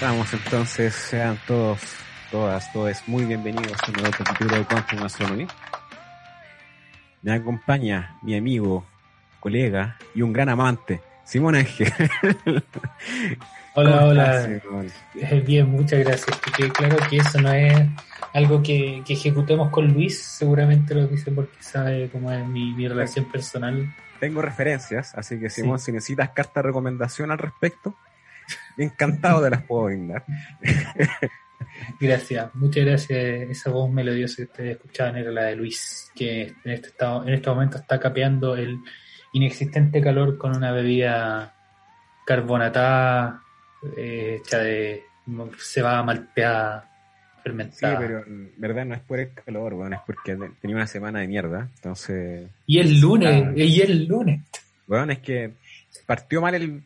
Vamos entonces, sean todos, todas, todos muy bienvenidos a un nuevo capítulo de Quantum Astronomy. Me acompaña mi amigo, colega y un gran amante, Simón Ángel. Hola, hola. Eh, bien, muchas gracias. Que claro que eso no es algo que, ejecutemos con Luis, seguramente lo dice porque sabe cómo es mi, relación personal. Tengo referencias, así que Simón, si necesitas carta de recomendación al respecto, encantado de las puedo brindar. Gracias, muchas gracias. Esa voz melodiosa que ustedes escuchaban era la de Luis, que en este, estado, en este momento está capeando el inexistente calor con una bebida carbonatada eh, hecha de cebada malteada fermentada. Sí, pero en verdad no es por el calor, bueno, es porque tenía una semana de mierda, entonces... Y el lunes, y el lunes. Bueno, es que partió mal el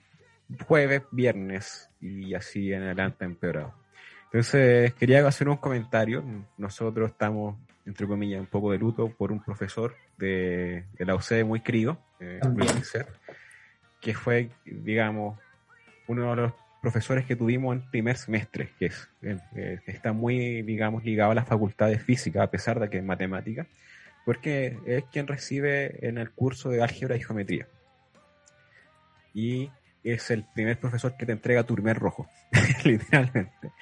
jueves, viernes y así en adelante empeorado. Entonces quería hacer un comentario. Nosotros estamos, entre comillas, un poco de luto por un profesor de, de la UCD muy querido, eh, que fue, digamos, uno de los profesores que tuvimos en primer semestre, que es, eh, está muy, digamos, ligado a la facultad de física, a pesar de que es matemática, porque es quien recibe en el curso de álgebra y geometría. Y es el primer profesor que te entrega tu primer rojo, literalmente.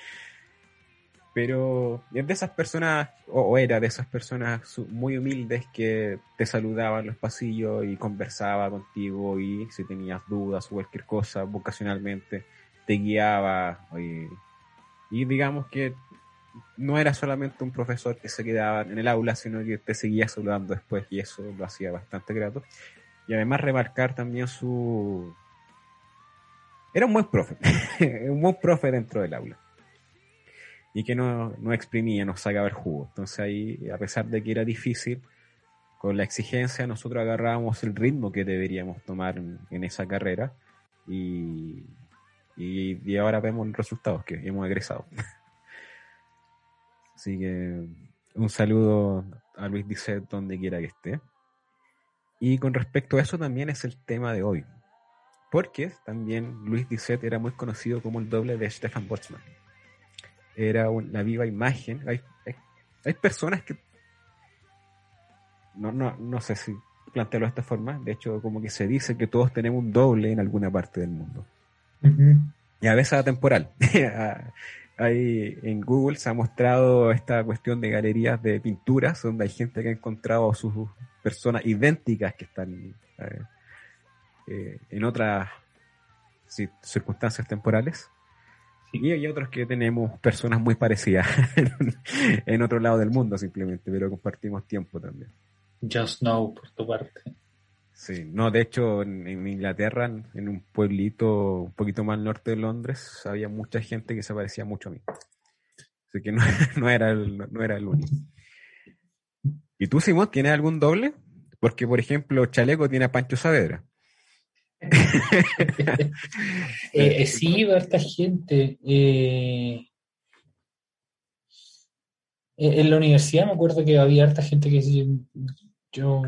Pero es de esas personas, o, era de esas personas muy humildes que te saludaban en los pasillos y conversaba contigo y si tenías dudas o cualquier cosa vocacionalmente te guiaba. Y, y digamos que no era solamente un profesor que se quedaba en el aula, sino que te seguía saludando después y eso lo hacía bastante grato. Y además remarcar también su, era un buen profe, un buen profe dentro del aula. Y que no, no exprimía, nos sacaba el jugo. Entonces ahí, a pesar de que era difícil, con la exigencia nosotros agarrábamos el ritmo que deberíamos tomar en, esa carrera y, y, ahora vemos resultados que hemos egresado. Así que un saludo a Luis Disset donde quiera que esté. Y con respecto a eso también es el tema de hoy. Porque también Luis Disset era muy conocido como el doble de Stefan Boltzmann. Era una viva imagen. Hay, hay, personas que. No, no, no sé si plantearlo de esta forma. De hecho, como que se dice que todos tenemos un doble en alguna parte del mundo. Y a veces temporal. Ahí en Google se ha mostrado esta cuestión de galerías de pinturas donde hay gente que ha encontrado sus personas idénticas que están eh, eh, en otras circunstancias temporales. Y hay otros que tenemos personas muy parecidas en, otro lado del mundo simplemente, pero compartimos tiempo también. Just Know, por tu parte. Sí, no, de hecho en, Inglaterra, en, un pueblito un poquito más norte de Londres, había mucha gente que se parecía mucho a mí. Así que no, era, el, no era el único. ¿Y tú, Simón, tienes algún doble? Porque, por ejemplo, Chaleco tiene a Pancho Saavedra. eh, eh sí, harta gente. Eh, en la universidad me acuerdo que había harta gente que yo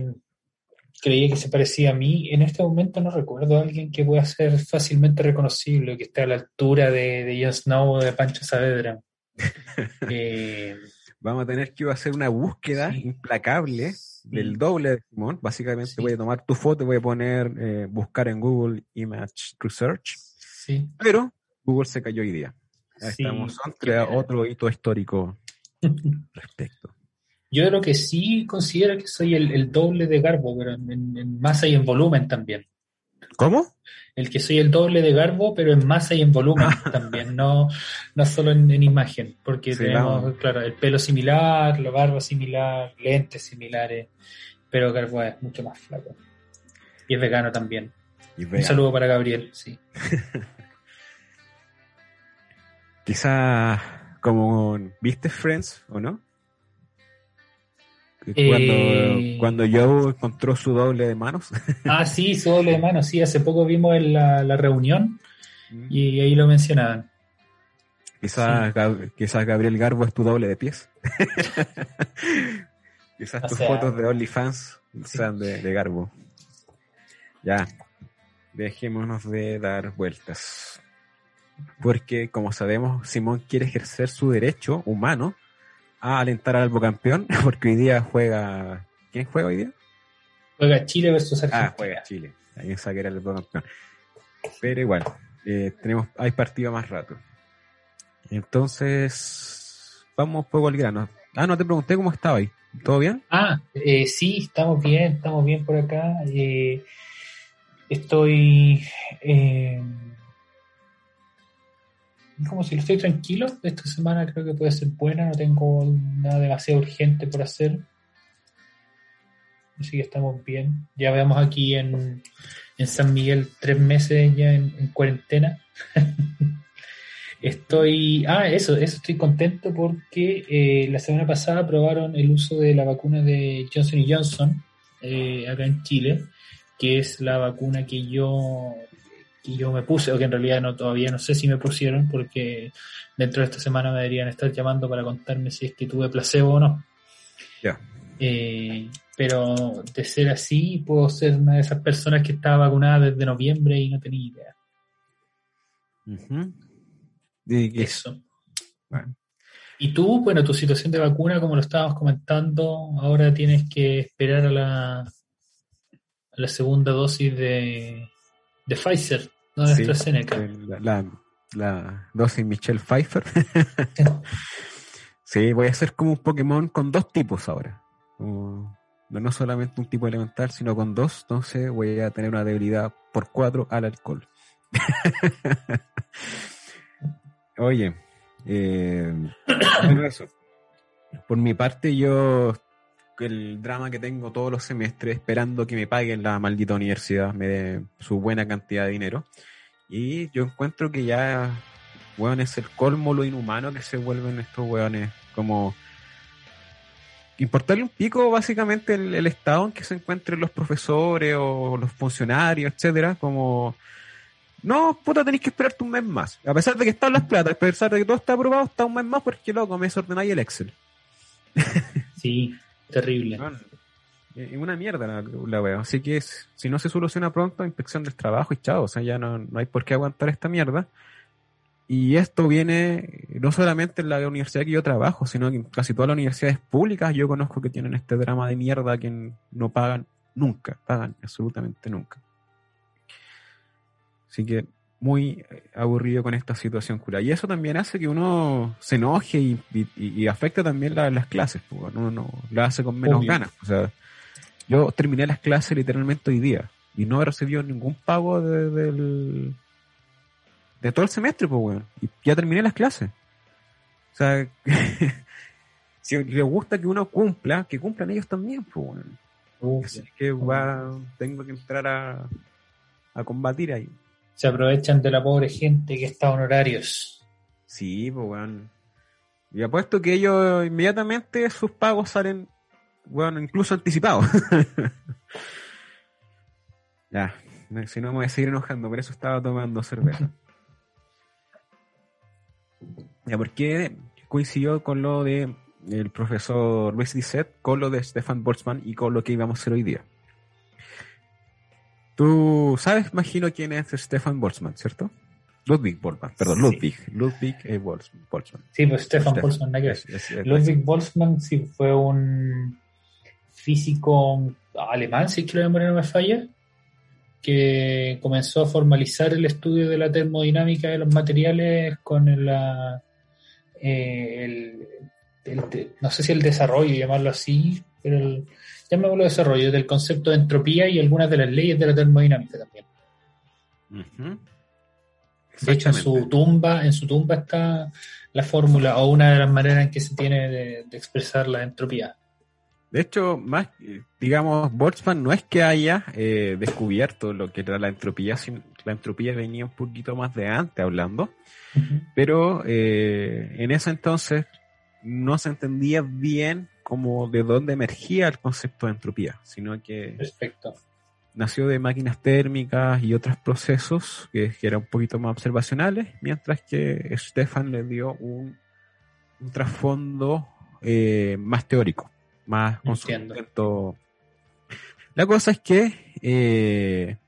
creía que se parecía a mí. En este momento no recuerdo a alguien que pueda ser fácilmente reconocible, que esté a la altura de, de Jon Snow o de Pancho Saavedra. Eh, Vamos a tener que hacer una búsqueda implacable del doble de Simón. Básicamente voy a tomar tu foto, voy a poner, eh, buscar en Google Image Research. Sí. Pero Google se cayó hoy día. Estamos entre otro hito histórico respecto. Yo creo que sí considero que soy el, doble de Garbo, pero en, masa y en volumen también. ¿Cómo? El que soy el doble de Garbo, pero en masa y en volumen también, no, no solo en, imagen, porque tenemos, claro, el pelo similar, la barba similar, lentes similares, pero Garbo es mucho más flaco. Y es vegano también. Un saludo para Gabriel, sí. Quizá como viste Friends, ¿o no? Cuando, eh, cuando Joe encontró su doble de manos. ah, sí, su doble de manos, sí, hace poco vimos en la, reunión mm. y ahí lo mencionaban. Quizás, Gabriel Garbo es tu doble de pies. Quizás tus fotos de OnlyFans sean de, de Garbo. Ya, dejémonos de dar vueltas. Porque, como sabemos, Simón quiere ejercer su derecho humano a alentar al campeón, porque hoy día juega. ¿Quién juega hoy día? Juega Chile versus Argentina. Ah, juega Chile. Ahí que era el campeón. Pero igual, eh, tenemos, hay partido más rato. Entonces, vamos un poco al grano. Ah, no te pregunté cómo estaba ahí. ¿Todo bien? Ah, eh, sí, estamos bien, estamos bien por acá. Eh, estoy eh, como si estoy tranquilo. Esta semana creo que puede ser buena, no tengo nada demasiado urgente por hacer. Así que estamos bien. Ya veamos aquí en, en San Miguel tres meses ya en, cuarentena. estoy. Ah, eso, eso estoy contento porque eh, la semana pasada aprobaron el uso de la vacuna de Johnson Johnson eh, acá en Chile que es la vacuna que yo, que yo me puse, o que en realidad no todavía no sé si me pusieron, porque dentro de esta semana me deberían estar llamando para contarme si es que tuve placebo o no. Ya. Eh, pero de ser así, puedo ser una de esas personas que estaba vacunada desde noviembre y no tenía idea. Eso. Y tú, bueno, tu situación de vacuna, como lo estábamos comentando, ahora tienes que esperar a la, la segunda dosis de, de Pfizer, no de AstraZeneca. La, la, dosis Michelle Pfeiffer. sí, voy a hacer como un Pokémon con dos tipos ahora. no, solamente un tipo elemental, sino con dos. Entonces voy a tener una debilidad por cuatro al alcohol. Oye, eh. Por mi parte, yo el drama que tengo todos los semestres esperando que me paguen la maldita universidad, me dé su buena cantidad de dinero. Y yo encuentro que ya, weón, es el colmo lo inhumano que se vuelven estos weones. Como importarle un pico básicamente el, estado en que se encuentren los profesores o los funcionarios, etcétera, como no, puta, tenéis que esperarte un mes más. A pesar de que están las platas, a pesar de que todo está aprobado, está un mes más porque loco, me desordenáis el Excel. Sí, Terrible. es una mierda la, wea. Así que si no se soluciona pronto, inspección del trabajo y chao. O sea, ya no, hay por qué aguantar esta mierda. Y esto viene no solamente en la universidad que yo trabajo, sino que en casi todas las universidades públicas yo conozco que tienen este drama de mierda que no pagan nunca, pagan absolutamente nunca. Así que muy eh, aburrido con esta situación cura. Y eso también hace que uno se enoje y, y, afecta también las clases, pues, uno no, lo hace con menos ganas. O sea, yo terminé las clases literalmente hoy día y no he recibido ningún pago de, del, de todo el semestre, pues, bueno, y ya terminé las clases. O sea, si les gusta que uno cumpla, que cumplan ellos también, pues, bueno. Así que va, tengo que entrar a, a combatir ahí se aprovechan de la pobre gente que está honorarios. Sí, pues, weón. Y apuesto que ellos inmediatamente sus pagos salen, bueno, incluso anticipados. ya, si no me voy a seguir enojando, por eso estaba tomando cerveza. ya, porque coincidió con lo de el profesor Luis Disset, con lo de Stefan Boltzmann y con lo que íbamos a hacer hoy día. Tú sabes, imagino, quién es Stefan Boltzmann, ¿cierto? Ludwig Boltzmann, perdón, Ludwig. Ludwig e. Boltzmann. Sí, pues Stefan Boltzmann, Ludwig Boltzmann sí fue un físico alemán, si es que la memoria no me falla, que comenzó a formalizar el estudio de la termodinámica de los materiales con la, eh, el, no sé si el desarrollo, llamarlo así, pero el, llamémoslo desarrollo, del concepto de entropía y algunas de las leyes de la termodinámica también. De hecho, en su tumba, en su tumba está la fórmula o una de las maneras en que se tiene de, de expresar la entropía. De hecho, más, digamos, Boltzmann no es que haya eh, descubierto lo que era la entropía, sino la entropía venía un poquito más de antes hablando, pero eh, en ese entonces no se entendía bien como de dónde emergía el concepto de entropía, sino que Perfecto. nació de máquinas térmicas y otros procesos que, que eran un poquito más observacionales, mientras que Stefan le dio un, un trasfondo eh, más teórico, más con Entiendo. sustento. La cosa es que eh,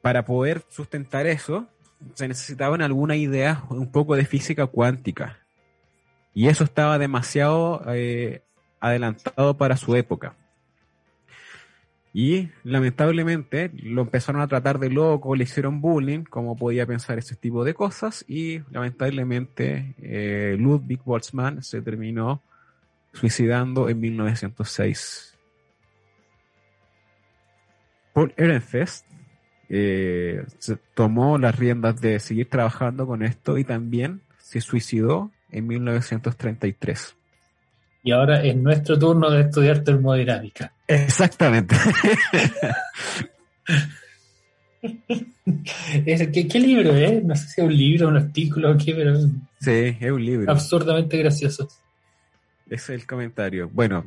para poder sustentar eso se necesitaban algunas ideas un poco de física cuántica. Y eso estaba demasiado eh, adelantado para su época. Y lamentablemente lo empezaron a tratar de loco, le hicieron bullying, como podía pensar ese tipo de cosas, y lamentablemente eh, Ludwig Boltzmann se terminó suicidando en 1906. Paul Ehrenfest eh, tomó las riendas de seguir trabajando con esto y también se suicidó en 1933. Y ahora es nuestro turno de estudiar termodinámica. Exactamente. ¿Qué, qué libro es? No sé si es un libro, un artículo o qué, pero Sí, es un libro. absurdamente gracioso. Ese es el comentario. Bueno,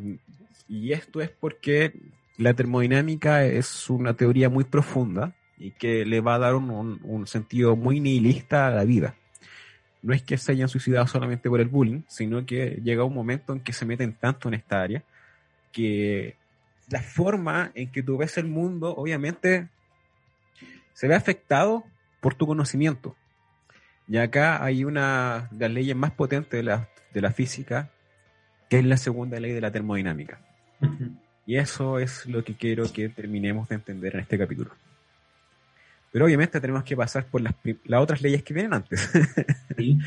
y esto es porque la termodinámica es una teoría muy profunda y que le va a dar un, un- un sentido muy nihilista a la vida. No es que se hayan suicidado solamente por el bullying, sino que llega un momento en que se meten tanto en esta área que la forma en que tú ves el mundo, obviamente, se ve afectado por tu conocimiento. Y acá hay una de las leyes más potentes de la, de la física, que es la segunda ley de la termodinámica. Y eso es lo que quiero que terminemos de entender en este capítulo. Pero obviamente tenemos que pasar por las, las otras leyes que vienen antes Sí.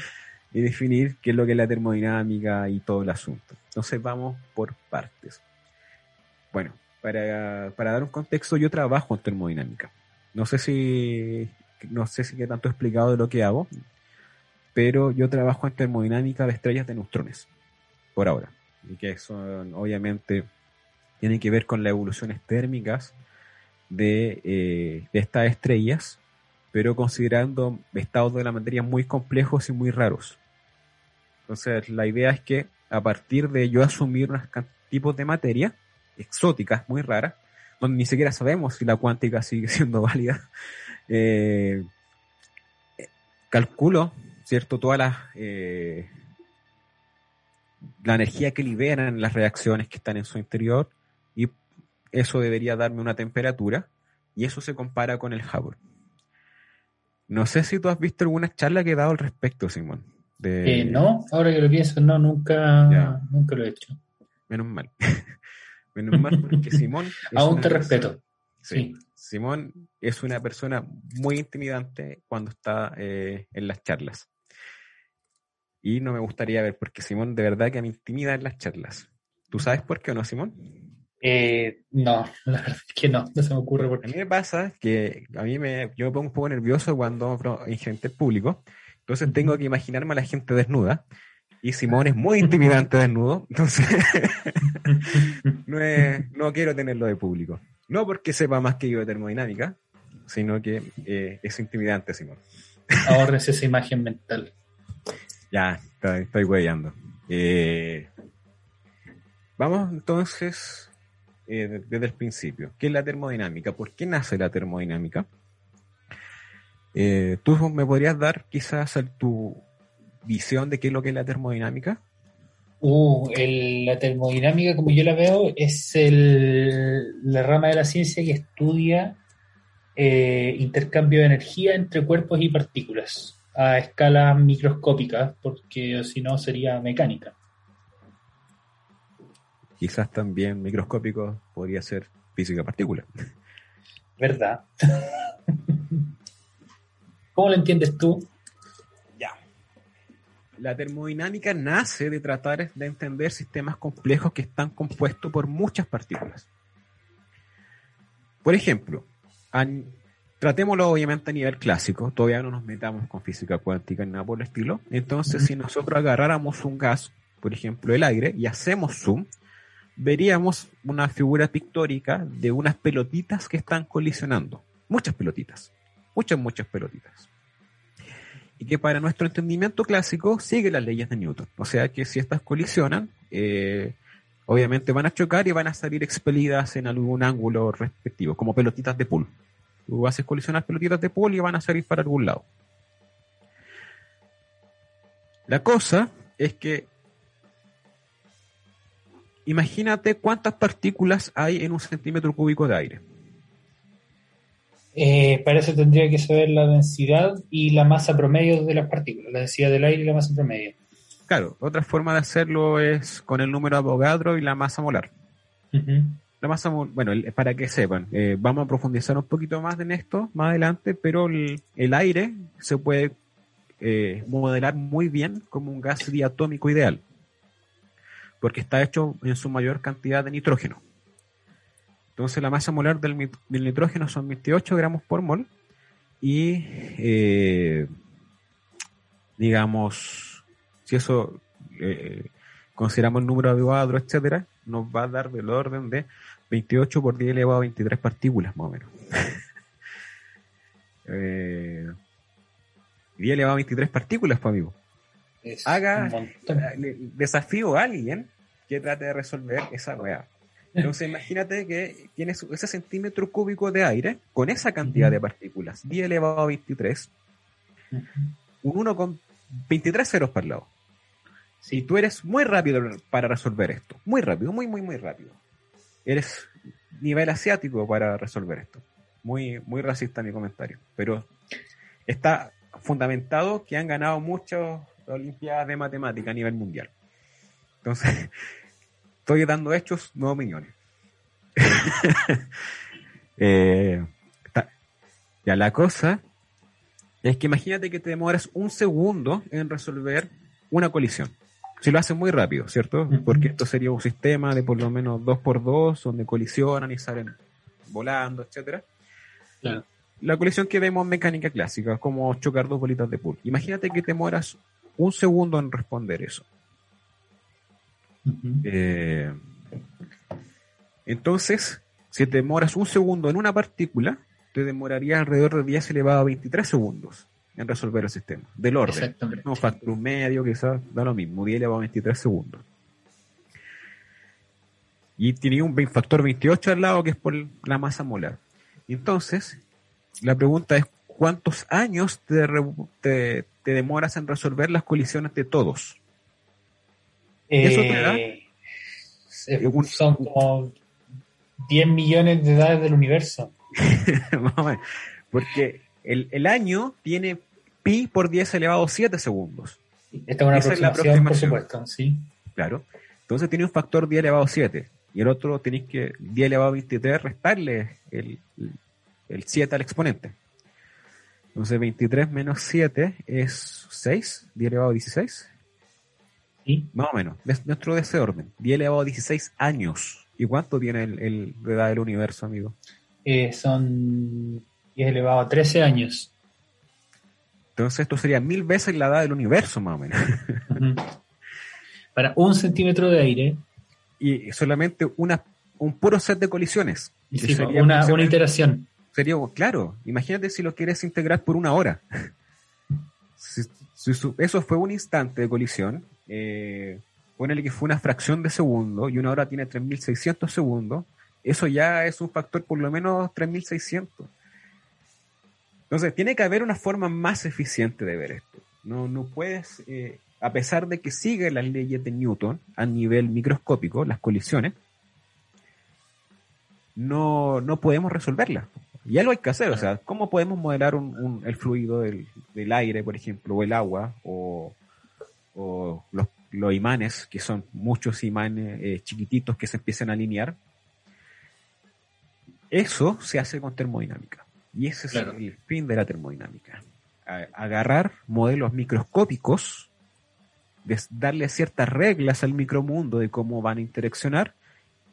y definir qué es lo que es la termodinámica y todo el asunto. Entonces vamos por partes. Bueno, para, para dar un contexto, yo trabajo en termodinámica. No sé si no sé si qué tanto he explicado de lo que hago, pero yo trabajo en termodinámica de estrellas de neutrones, por ahora. Y que son, obviamente, tienen que ver con las evoluciones térmicas de, eh, de estas estrellas, pero considerando estados de la materia muy complejos y muy raros. Entonces, la idea es que a partir de yo asumir unos tipos de materia exóticas, muy raras, donde ni siquiera sabemos si la cuántica sigue siendo válida, eh, calculo, ¿cierto? Todas las. eh, la energía que liberan las reacciones que están en su interior eso debería darme una temperatura y eso se compara con el Hubble. No sé si tú has visto alguna charla que he dado al respecto, Simón. De... Eh, no, ahora que lo pienso, no, nunca, Ya. nunca lo he hecho. Menos mal. Menos mal porque Simón... Aún te persona- respeto. Sí. Sí. Simón es una persona muy intimidante cuando está eh, en las charlas. Y no me gustaría ver, porque Simón de verdad que me intimida en las charlas. ¿Tú sabes por qué o no, Simón? Eh, no, la verdad es que no, no se me ocurre por A mí me pasa que a mí me, yo me pongo un poco nervioso cuando en gente público. Entonces tengo que imaginarme a la gente desnuda. Y Simón es muy intimidante desnudo. Entonces no, es- no quiero tenerlo de público. No porque sepa más que yo de termodinámica, sino que eh, es intimidante, Simón. Ahorres esa imagen mental. Ya, estoy, estoy huellando. Eh, vamos entonces eh, de- desde el principio. ¿Qué es la termodinámica? ¿Por qué nace la termodinámica? Eh, ¿Tú me podrías dar quizás tu visión de qué es lo que es la termodinámica? Uh, la termodinámica, como yo la veo, es la rama de la ciencia que estudia eh, intercambio de energía entre cuerpos y partículas a escalas microscópicas, porque si no sería mecánica. Quizás también microscópico podría ser física partícula. ¿Verdad? ¿Cómo lo entiendes tú? Ya. La termodinámica nace de tratar de entender sistemas complejos que están compuestos por muchas partículas. Por ejemplo, an- tratémoslo obviamente a nivel clásico, todavía no nos metamos con física cuántica ni nada por el estilo. Entonces, si nosotros agarráramos un gas, por ejemplo el aire, y hacemos zoom, veríamos una figura pictórica de unas pelotitas que están colisionando. Muchas pelotitas. Muchas, muchas pelotitas. Y que para nuestro entendimiento clásico sigue las leyes de Newton. O sea que si estas colisionan, eh, obviamente van a chocar y van a salir expelidas en algún ángulo respectivo, como pelotitas de pool. Tú haces colisionar pelotitas de pool y van a salir para algún lado. La cosa es que imagínate cuántas partículas hay en un centímetro cúbico de aire. Eh, para eso tendría que saber la densidad y la masa promedio de las partículas, la densidad del aire y la masa promedio. Claro, otra forma de hacerlo es con el número de Avogadro y la masa molar. La masa, bueno, para que sepan, eh, vamos a profundizar un poquito más en esto más adelante, pero el, aire se puede eh, modelar muy bien como un gas diatómico ideal, porque está hecho en su mayor cantidad de nitrógeno. Entonces la masa molar del, nitrógeno son 28 gramos por mol y eh, digamos, si eso consideramos el número de etcétera, nos va a dar del orden de 28 por 10 elevado a 23 partículas, más o menos. eh, 10 elevado a 23 partículas, pues, amigo. Haga, desafío a alguien que trate de resolver esa weá. Entonces, imagínate que tienes ese centímetro cúbico de aire con esa cantidad de partículas, 10 elevado a 23, un 1 con 23 ceros para el lado. Si tú eres muy rápido para resolver esto, muy rápido, muy, muy, muy rápido eres nivel asiático para resolver esto. Muy, muy racista mi comentario. Pero está fundamentado que han ganado muchas Olimpiadas de Matemática a nivel mundial. Entonces, estoy dando hechos, no opiniones. Eh, ya la cosa es que imagínate que te demoras un segundo en resolver una colisión si lo hacen muy rápido, ¿cierto? Porque esto sería un sistema de por lo menos dos por dos, donde colisionan y salen volando, etcétera. La colisión que vemos en mecánica clásica, como chocar dos bolitas de pool. Imagínate que te demoras un segundo en responder eso. Eh, entonces, si te demoras un segundo en una partícula, te demoraría alrededor de 10 elevado a 23 segundos en resolver el sistema, del orden. Un factor medio, quizás, da lo mismo, 10 elevado a 23 segundos. Y tiene un factor 28 al lado que es por la masa molar. Entonces, la pregunta es, ¿cuántos años te, demoras en resolver las colisiones de todos? Eso te da... Eh, son como 10 millones de edades del universo. Porque el, el, año tiene pi por 10 elevado a 7 segundos. Esta es una aproximación, por supuesto, sí. Claro. Entonces tiene un factor 10 elevado a 7. Y el otro tenéis que 10 elevado a 23 restarle el, el 7 al exponente. Entonces 23 menos 7 es 6, 10 elevado a 16. ¿Sí? Más o menos, dentro de ese orden. 10 elevado a 16 años. ¿Y cuánto tiene el, el de edad del universo, amigo? Eh, son 10 elevado a 13 años. Entonces esto sería mil veces la edad del universo, más o menos. Para un centímetro de aire. Y solamente una, un puro set de colisiones. una, una iteración. Sería, claro, imagínate si lo quieres integrar por una hora. si, eso fue un instante de colisión, eh, ponele que fue una fracción de segundo y una hora tiene 3600 segundos, eso ya es un factor por lo menos 3600. Entonces, tiene que haber una forma más eficiente de ver esto. No, no puedes, eh, a pesar de que sigue las leyes de Newton a nivel microscópico, las colisiones, no, no podemos resolverlas. Y algo hay que hacer, o sea, ¿cómo podemos modelar un, el fluido del, aire, por ejemplo, o el agua, o, los, imanes, que son muchos imanes eh, chiquititos que se empiezan a alinear? Eso se hace con termodinámica. Y ese es el fin de la termodinámica. agarrar modelos microscópicos, darle ciertas reglas al micromundo de cómo van a interaccionar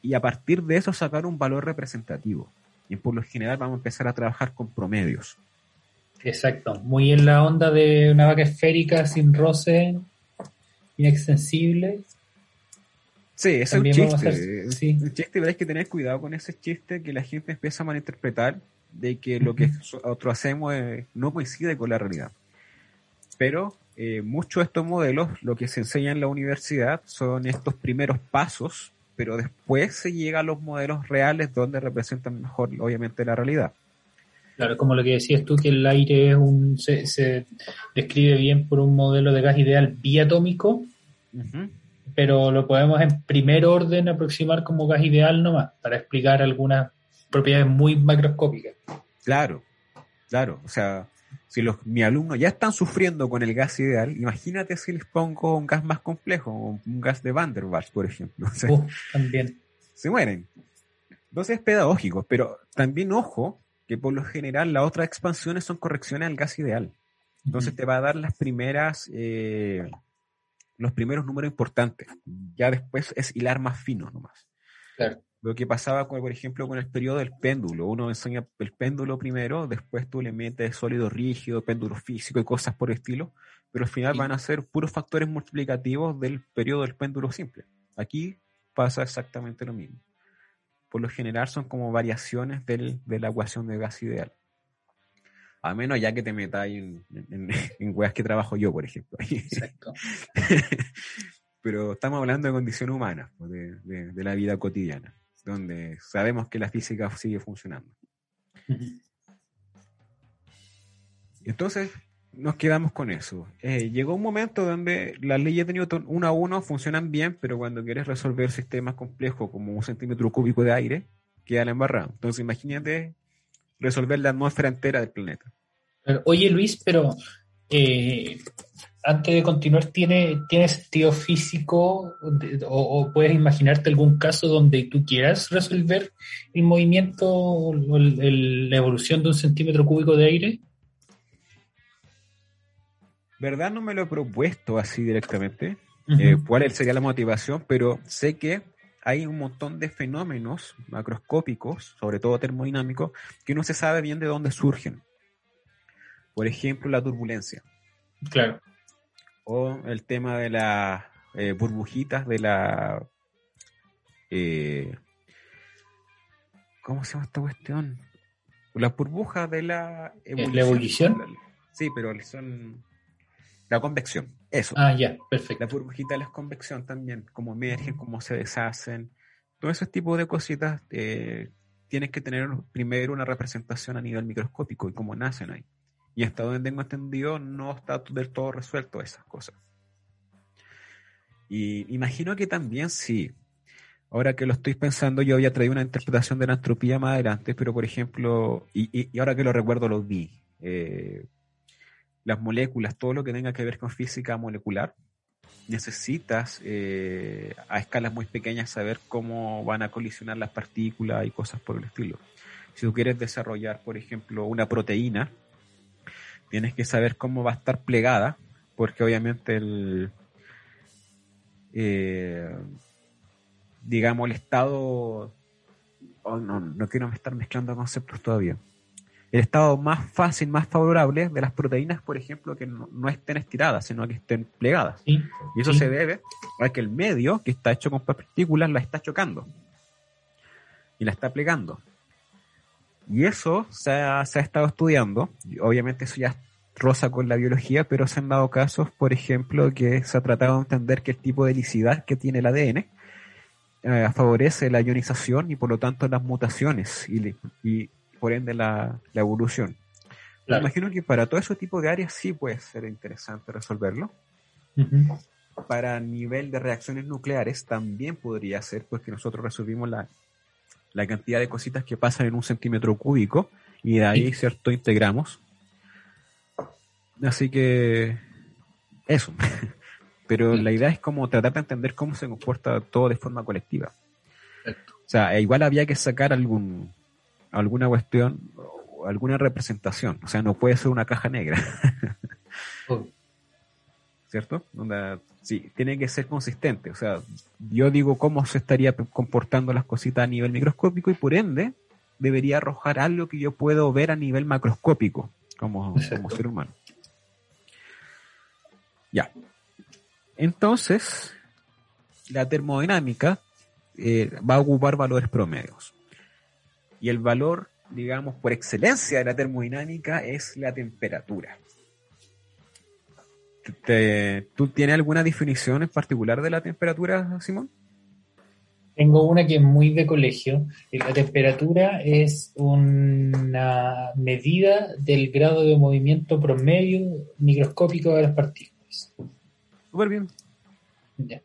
y a partir de eso sacar un valor representativo. Y por lo general vamos a empezar a trabajar con promedios. Exacto, muy en la onda de una vaca esférica sin roce, inextensible. Sí, es un chiste. sí. Un chiste, pero hay que tener cuidado con ese chiste que la gente empieza a malinterpretar de que lo que nosotros hacemos no coincide con la realidad. Pero eh, muchos de estos modelos, lo que se enseña en la universidad son estos primeros pasos, pero después se llega a los modelos reales donde representan mejor, obviamente, la realidad. Claro, como lo que decías tú, que el aire es un, se, describe bien por un modelo de gas ideal biatómico, pero lo podemos en primer orden aproximar como gas ideal nomás, para explicar algunas propiedades muy macroscópicas. Claro, claro. O sea, si los, mi alumnos ya están sufriendo con el gas ideal, imagínate si les pongo un gas más complejo, un gas de Van der Waals, por ejemplo. también. Se mueren. Entonces es pedagógico, pero también ojo que por lo general las otras expansiones son correcciones al gas ideal. Entonces te va a dar las primeras, eh, los primeros números importantes. Ya después es hilar más fino nomás. Claro. Lo que pasaba, con, por ejemplo, con el periodo del péndulo. Uno enseña el péndulo primero, después tú le metes sólido rígido, péndulo físico y cosas por el estilo, pero al final van a ser puros factores multiplicativos del periodo del péndulo simple. Aquí pasa exactamente lo mismo por lo general son como variaciones del, de la ecuación de gas ideal. A menos ya que te metas en, en, en weas que trabajo yo, por ejemplo. Exacto. Pero estamos hablando de condiciones humanas, pues, de, de, la vida cotidiana, donde sabemos que la física sigue funcionando. Entonces, nos quedamos con eso. Eh, llegó un momento donde las leyes de Newton uno a uno funcionan bien, pero cuando quieres resolver sistemas complejos como un centímetro cúbico de aire, queda la embarrada. Entonces imagínate resolver la atmósfera entera del planeta. Oye Luis, pero eh, antes de continuar, ¿tiene, ¿tiene sentido físico o, puedes imaginarte algún caso donde tú quieras resolver el movimiento o la evolución de un centímetro cúbico de aire? verdad no me lo he propuesto así directamente, eh, cuál sería la motivación, pero sé que hay un montón de fenómenos macroscópicos, sobre todo termodinámicos, que no se sabe bien de dónde surgen. Por ejemplo, la turbulencia. Claro. O el tema de las eh, burbujitas de la... Eh, ¿Cómo se llama esta cuestión? Las burbujas de la evolución. ¿La evolución? Sí, pero son la convección, eso. Ah, ya, perfecto. La burbujita de la convección también, cómo emergen, cómo se deshacen. Todo ese tipo de cositas eh, tienes que tener primero una representación a nivel microscópico y cómo nacen ahí. Y hasta donde tengo entendido, no está del todo resuelto esas cosas. Y imagino que también sí. Ahora que lo estoy pensando, yo había traído una interpretación de la entropía más adelante, pero por ejemplo, y, ahora que lo recuerdo, lo vi. Eh, las moléculas, todo lo que tenga que ver con física molecular, necesitas eh, a escalas muy pequeñas saber cómo van a colisionar las partículas y cosas por el estilo. Si tú quieres desarrollar, por ejemplo, una proteína, tienes que saber cómo va a estar plegada, porque obviamente el, eh, digamos, el estado, oh, no, no quiero estar mezclando conceptos todavía el estado más fácil, más favorable de las proteínas, por ejemplo, que no, estén estiradas, sino que estén plegadas. y eso se debe a que el medio que está hecho con partículas la está chocando y la está plegando. Y eso se ha, se ha estado estudiando, obviamente eso ya rosa con la biología, pero se han dado casos, por ejemplo, que se ha tratado de entender que el tipo de helicidad que tiene el ADN eh, favorece la ionización y por lo tanto las mutaciones y, y por ende la, evolución. Me imagino que para todo ese tipo de áreas sí puede ser interesante resolverlo. Para nivel de reacciones nucleares también podría ser, porque nosotros resolvimos la, cantidad de cositas que pasan en un centímetro cúbico y de ahí, ¿cierto?, integramos. Así que eso. Pero la idea es como tratar de entender cómo se comporta todo de forma colectiva. O sea, igual había que sacar algún, alguna cuestión, alguna representación. O sea, no puede ser una caja negra. ¿Cierto? Sí, tiene que ser consistente. O sea, yo digo cómo se estaría comportando las cositas a nivel microscópico y por ende debería arrojar algo que yo puedo ver a nivel macroscópico como, ser humano. Ya. Entonces, la termodinámica eh, va a ocupar valores promedios. Y el valor, digamos, por excelencia de la termodinámica es la temperatura. Te- ¿Tú tienes alguna definición en particular de la temperatura, Simón? Tengo una que es muy de colegio. y La temperatura es una medida del grado de movimiento promedio microscópico de las partículas. Súper bien. Ya.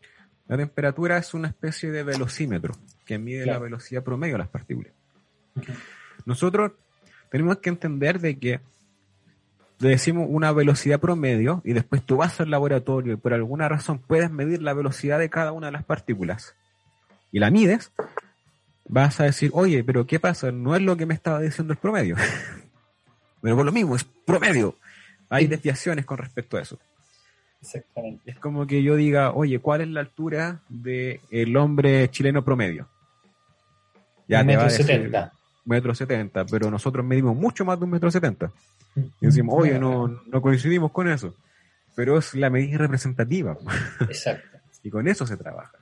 La temperatura es una especie de velocímetro que mide la velocidad promedio de las partículas. Nosotros tenemos que entender de que le decimos una velocidad promedio y después tú vas al laboratorio y por alguna razón puedes medir la velocidad de cada una de las partículas y la mides, vas a decir, oye, pero ¿qué pasa? No es lo que me estaba diciendo el promedio. pero por lo mismo, es promedio. Hay desviaciones con respecto a eso. Exactamente. Es como que yo diga, oye, ¿cuál es la altura del hombre chileno promedio? Un te va a metro decir, setenta. metro setenta, pero nosotros medimos mucho más de un metro setenta. Y Mm. decimos, oye, no, no coincidimos con eso. Pero es la medida representativa Exacto. y con eso se trabaja.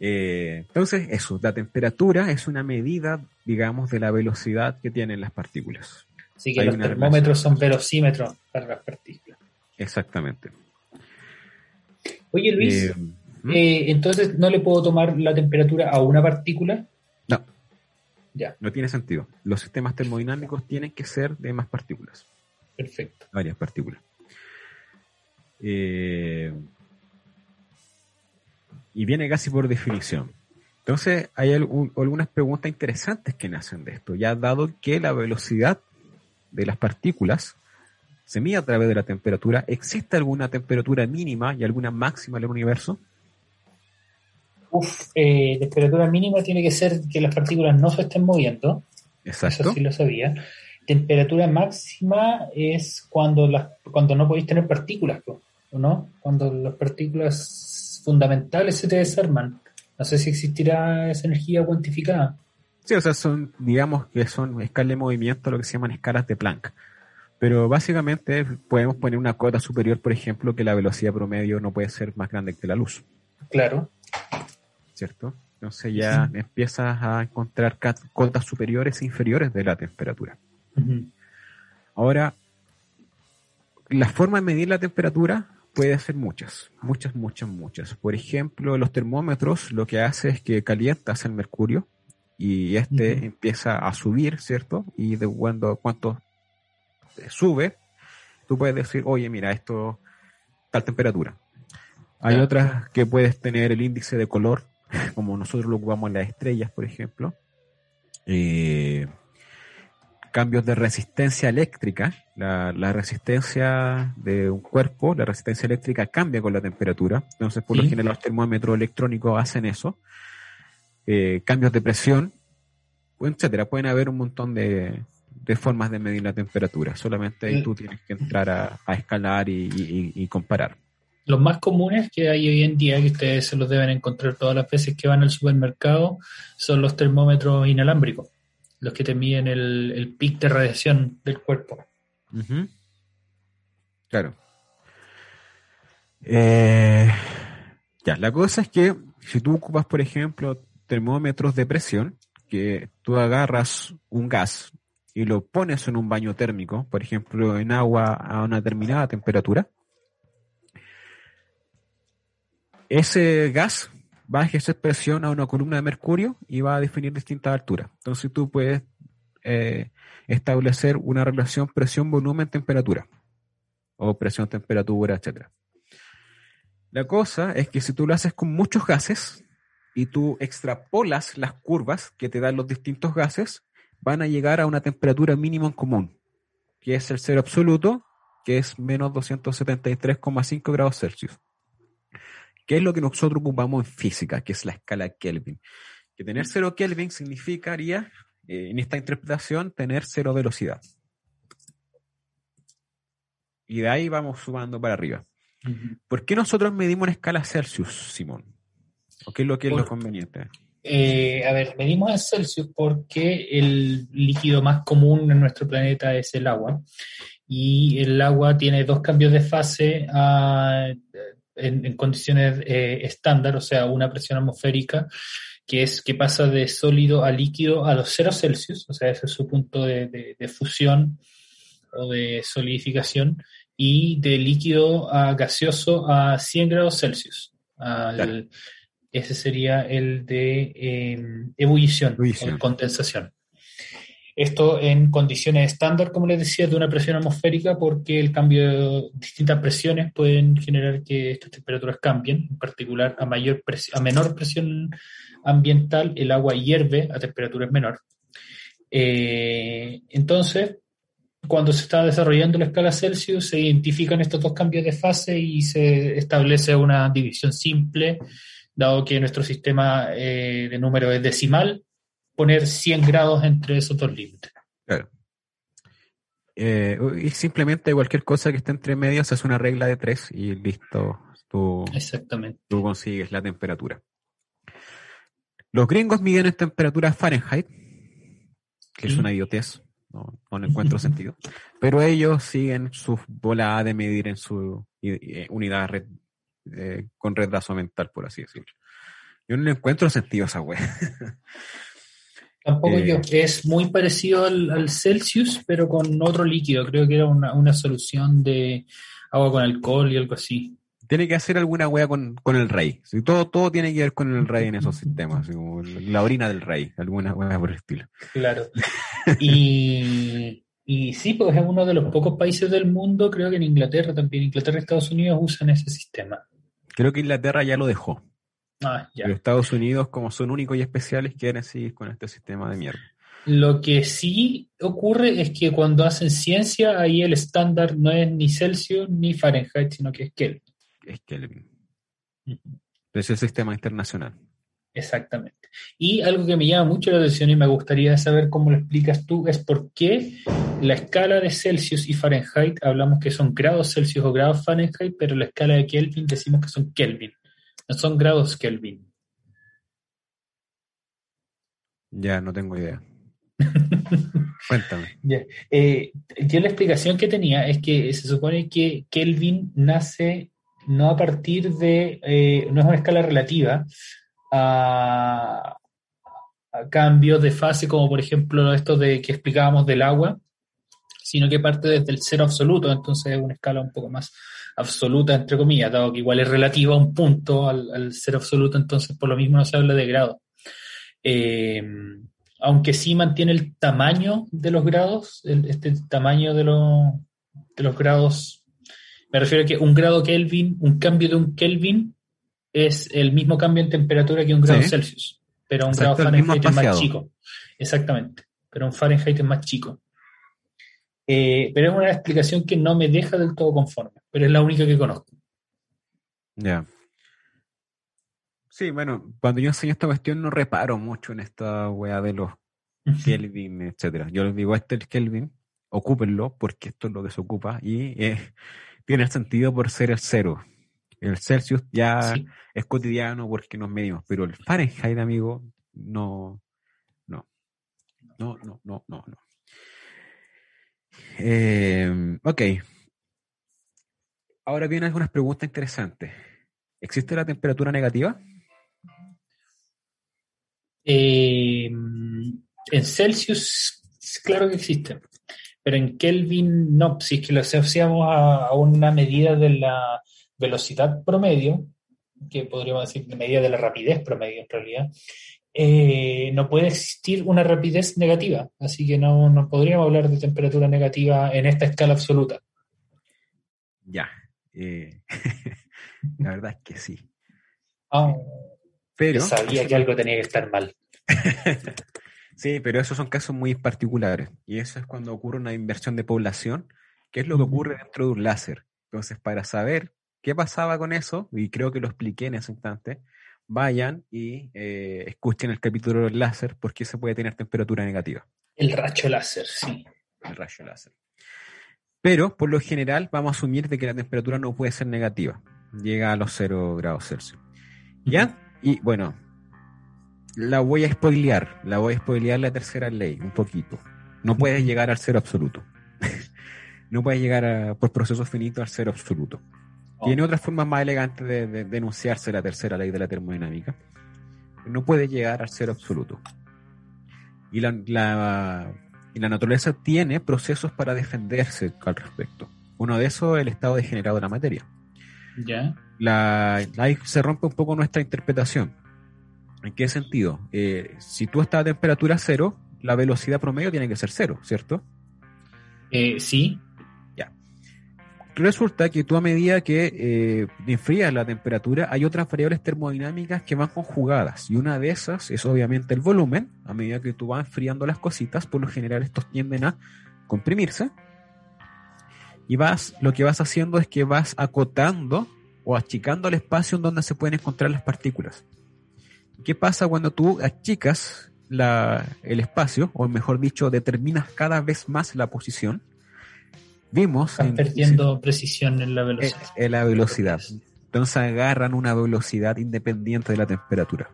Eh, entonces, eso, la temperatura es una medida, digamos, de la velocidad que tienen las partículas. Así que Hay los termómetros son velocímetros para las partículas. Exactamente. Oye, Luis, Eh, ¿hmm? eh, entonces no le puedo tomar la temperatura a una partícula. No, Ya, no tiene sentido. Los sistemas termodinámicos tienen que ser de más partículas. perfecto. varias partículas. Eh, y viene casi por definición. Entonces, hay algún- algunas preguntas interesantes que nacen de esto, ya dado que la velocidad de las partículas se mide a través de la temperatura, ¿existe alguna temperatura mínima y alguna máxima en el universo? Uf, eh, temperatura mínima tiene que ser que las partículas no se estén moviendo. Exacto. Eso sí lo sabía. Temperatura máxima es cuando las cuando no podéis tener partículas, po, ¿o ¿no? Cuando las partículas fundamentales se te desarman. No sé si existirá esa energía cuantificada. Sí, o sea, son, digamos que son escalas de movimiento, lo que se llaman escalas de Planck. Pero básicamente podemos poner una cota superior, por ejemplo, que la velocidad promedio no puede ser más grande que la luz, Claro. ¿Cierto? Entonces ya empiezas a encontrar cotas superiores e inferiores de la temperatura. Ahora, la forma de medir la temperatura puede ser muchas, muchas, muchas, muchas. Por ejemplo, los termómetros lo que hace es que calientas el mercurio y este empieza a subir, ¿cierto? Y de cuando cuánto eh, sube, tú puedes decir, oye, mira, esto tal temperatura. Hay otras que puedes tener el índice de color, como nosotros lo ocupamos en las estrellas, por ejemplo. Eh, cambios de resistencia eléctrica. La, la resistencia de un cuerpo, la resistencia eléctrica cambia con la temperatura. Entonces, por lo Sí. general, los termómetros electrónicos hacen eso. Eh, cambios de presión, etcétera. Pueden haber un montón de, de formas de medir la temperatura. Solamente ahí tú tienes que entrar a, a escalar y, y- y comparar. Los más comunes que hay hoy en día, que ustedes se los deben encontrar todas las veces que van al supermercado, son los termómetros inalámbricos, los que te miden el, el pic de radiación del cuerpo. Claro. Eh, ya, la cosa es que si tú ocupas, por ejemplo, termómetros de presión, que tú agarras un gas y lo pones en un baño térmico, por ejemplo, en agua a una determinada temperatura, ese gas va a ejercer presión a una columna de mercurio y va a definir distintas alturas. Entonces tú puedes eh, establecer una relación presión-volumen-temperatura o presión-temperatura, etcétera. La cosa es que si tú lo haces con muchos gases y tú extrapolas las curvas que te dan los distintos gases, van a llegar a una temperatura mínima en común, que es el cero absoluto, que es menos 273,5 grados Celsius. ¿Qué es lo que nosotros ocupamos en física, que es la escala Kelvin? Que tener cero Kelvin significaría, eh, en esta interpretación, tener cero velocidad. Y de ahí vamos sumando para arriba. ¿Por qué nosotros medimos en escala Celsius, Simón? ¿O qué es lo que es lo conveniente? Eh, a ver, medimos en Celsius porque el líquido más común en nuestro planeta es el agua. Y el agua tiene dos cambios de fase a, en, condiciones eh, estándar, o sea, una presión atmosférica que es que pasa de sólido a líquido a los 0 Celsius, o sea, ese es su punto de, fusión o de solidificación, y de líquido a gaseoso a 100 grados Celsius. Ese sería el de em, ebullición, o condensación. Esto en condiciones estándar, como les decía, de una presión atmosférica, porque el cambio de distintas presiones pueden generar que estas temperaturas cambien, en particular a, mayor a menor presión ambiental, el agua hierve a temperaturas menor. Eh, entonces, cuando se está desarrollando la escala Celsius, se identifican estos dos cambios de fase y se establece una división simple, dado que nuestro sistema eh, de número es decimal, poner 100 grados entre esos dos límites. Claro. Eh, y simplemente cualquier cosa que esté entre medios es una regla de tres y listo. Tú, Exactamente. Tú consigues la temperatura. Los gringos miden en temperatura Fahrenheit, que es una idiotez, no, no encuentro sentido. Pero ellos siguen su volada de medir en su eh, unidad eh, con retraso mental, por así decirlo. Yo no encuentro sentido a esa wea. Tampoco yo. Eh, es muy parecido al, Celsius, pero con otro líquido. Creo que era una, solución de agua con alcohol y algo así. Tiene que hacer alguna wea con, el rey. todo, todo tiene que ver con el rey en esos sistemas. la orina del rey, alguna wea por el estilo. Claro. Y, y sí, pues es uno de los pocos países del mundo, creo que en Inglaterra también. Inglaterra y Estados Unidos usan ese sistema. Creo que Inglaterra ya lo dejó. Ah, Estados Unidos, como son únicos y especiales, quieren seguir con este sistema de mierda. Lo que sí ocurre es que cuando hacen ciencia, ahí el estándar no es ni Celsius ni Fahrenheit, sino que es Kelvin. Es Kelvin. Es el sistema internacional. Exactamente. Y algo que me llama mucho la atención y me gustaría saber cómo lo explicas tú es por qué la escala de Celsius y Fahrenheit hablamos que son grados Celsius o grados Fahrenheit, pero la escala de Kelvin decimos que son Kelvin son grados Kelvin. Ya, no tengo idea. Cuéntame. Eh, yo la explicación que tenía es que se supone que Kelvin nace no a partir de, eh, no es una escala relativa a, a, cambios de fase, como por ejemplo esto de que explicábamos del agua, sino que parte desde el cero absoluto, entonces es una escala un poco más absoluta, entre comillas, dado que igual es relativa a un punto al, ser absoluto, entonces por lo mismo no se habla de grado. Eh, aunque sí mantiene el tamaño de los grados, este tamaño de, de los grados, me refiero a que un grado Kelvin, un cambio de un Kelvin es el mismo cambio en temperatura que un grado Celsius, pero un grado Fahrenheit es más chico. Exactamente, pero un Fahrenheit es más chico. Eh, pero es una explicación que no me deja del todo conforme, pero es la única que conozco. Ya. Sí, bueno, cuando yo enseño esta cuestión no reparo mucho en esta weá de los Kelvin, etcétera. Yo les digo, este es el Kelvin, ocúpenlo porque esto es lo que se ocupa y eh, tiene sentido por ser el cero. El Celsius ya es cotidiano porque nos medimos, pero el Fahrenheit, amigo, no, no, no, no, no, no, no. Eh, ok. Ahora vienen algunas preguntas interesantes. ¿Existe la temperatura negativa? Eh, en Celsius, claro que existe, pero en Kelvin no. Si es que lo asociamos a, una medida de la velocidad promedio, que podríamos decir medida de la rapidez promedio en realidad, eh, no puede existir una rapidez negativa, así que no, podríamos hablar de temperatura negativa en esta escala absoluta. Ya, eh, la verdad es que sí. Ah, pero sabía que algo tenía que estar mal. sí, pero esos son casos muy particulares y eso es cuando ocurre una inversión de población, que es lo que ocurre dentro de un láser. Entonces, para saber qué pasaba con eso, y creo que lo expliqué en ese instante, vayan y eh, escuchen el capítulo del láser porque se puede tener temperatura negativa. El rayo láser, sí. El rayo láser. Pero por lo general vamos a asumir de que la temperatura no puede ser negativa. Llega a los 0 grados Celsius. ¿Ya? Y bueno, la voy a spoilear, la voy a spoilear la tercera ley un poquito. No puedes llegar al cero absoluto. no puedes llegar por procesos finitos al cero absoluto. Oh. Tiene otras formas más elegantes de, de, denunciarse la tercera ley de la termodinámica. No puede llegar al cero absoluto. Y la, la, y la naturaleza tiene procesos para defenderse al respecto. Uno de esos es el estado degenerado de la materia. Ya. La, ahí se rompe un poco nuestra interpretación. ¿En qué sentido? Eh, si tú estás a temperatura cero, la velocidad promedio tiene que ser cero, ¿cierto? Eh, sí. Resulta que tú a medida que eh, enfrías la temperatura, hay otras variables termodinámicas que van conjugadas. Y una de esas es obviamente el volumen. A medida que tú vas enfriando las cositas, por lo general estos tienden a comprimirse. Y vas, lo que vas haciendo es que vas acotando o achicando el espacio en donde se pueden encontrar las partículas. ¿Qué pasa cuando tú achicas el espacio, o mejor dicho, determinas cada vez más la posición? Vimos... Están perdiendo precisión en la velocidad. En, la velocidad. Entonces agarran una velocidad independiente de la temperatura.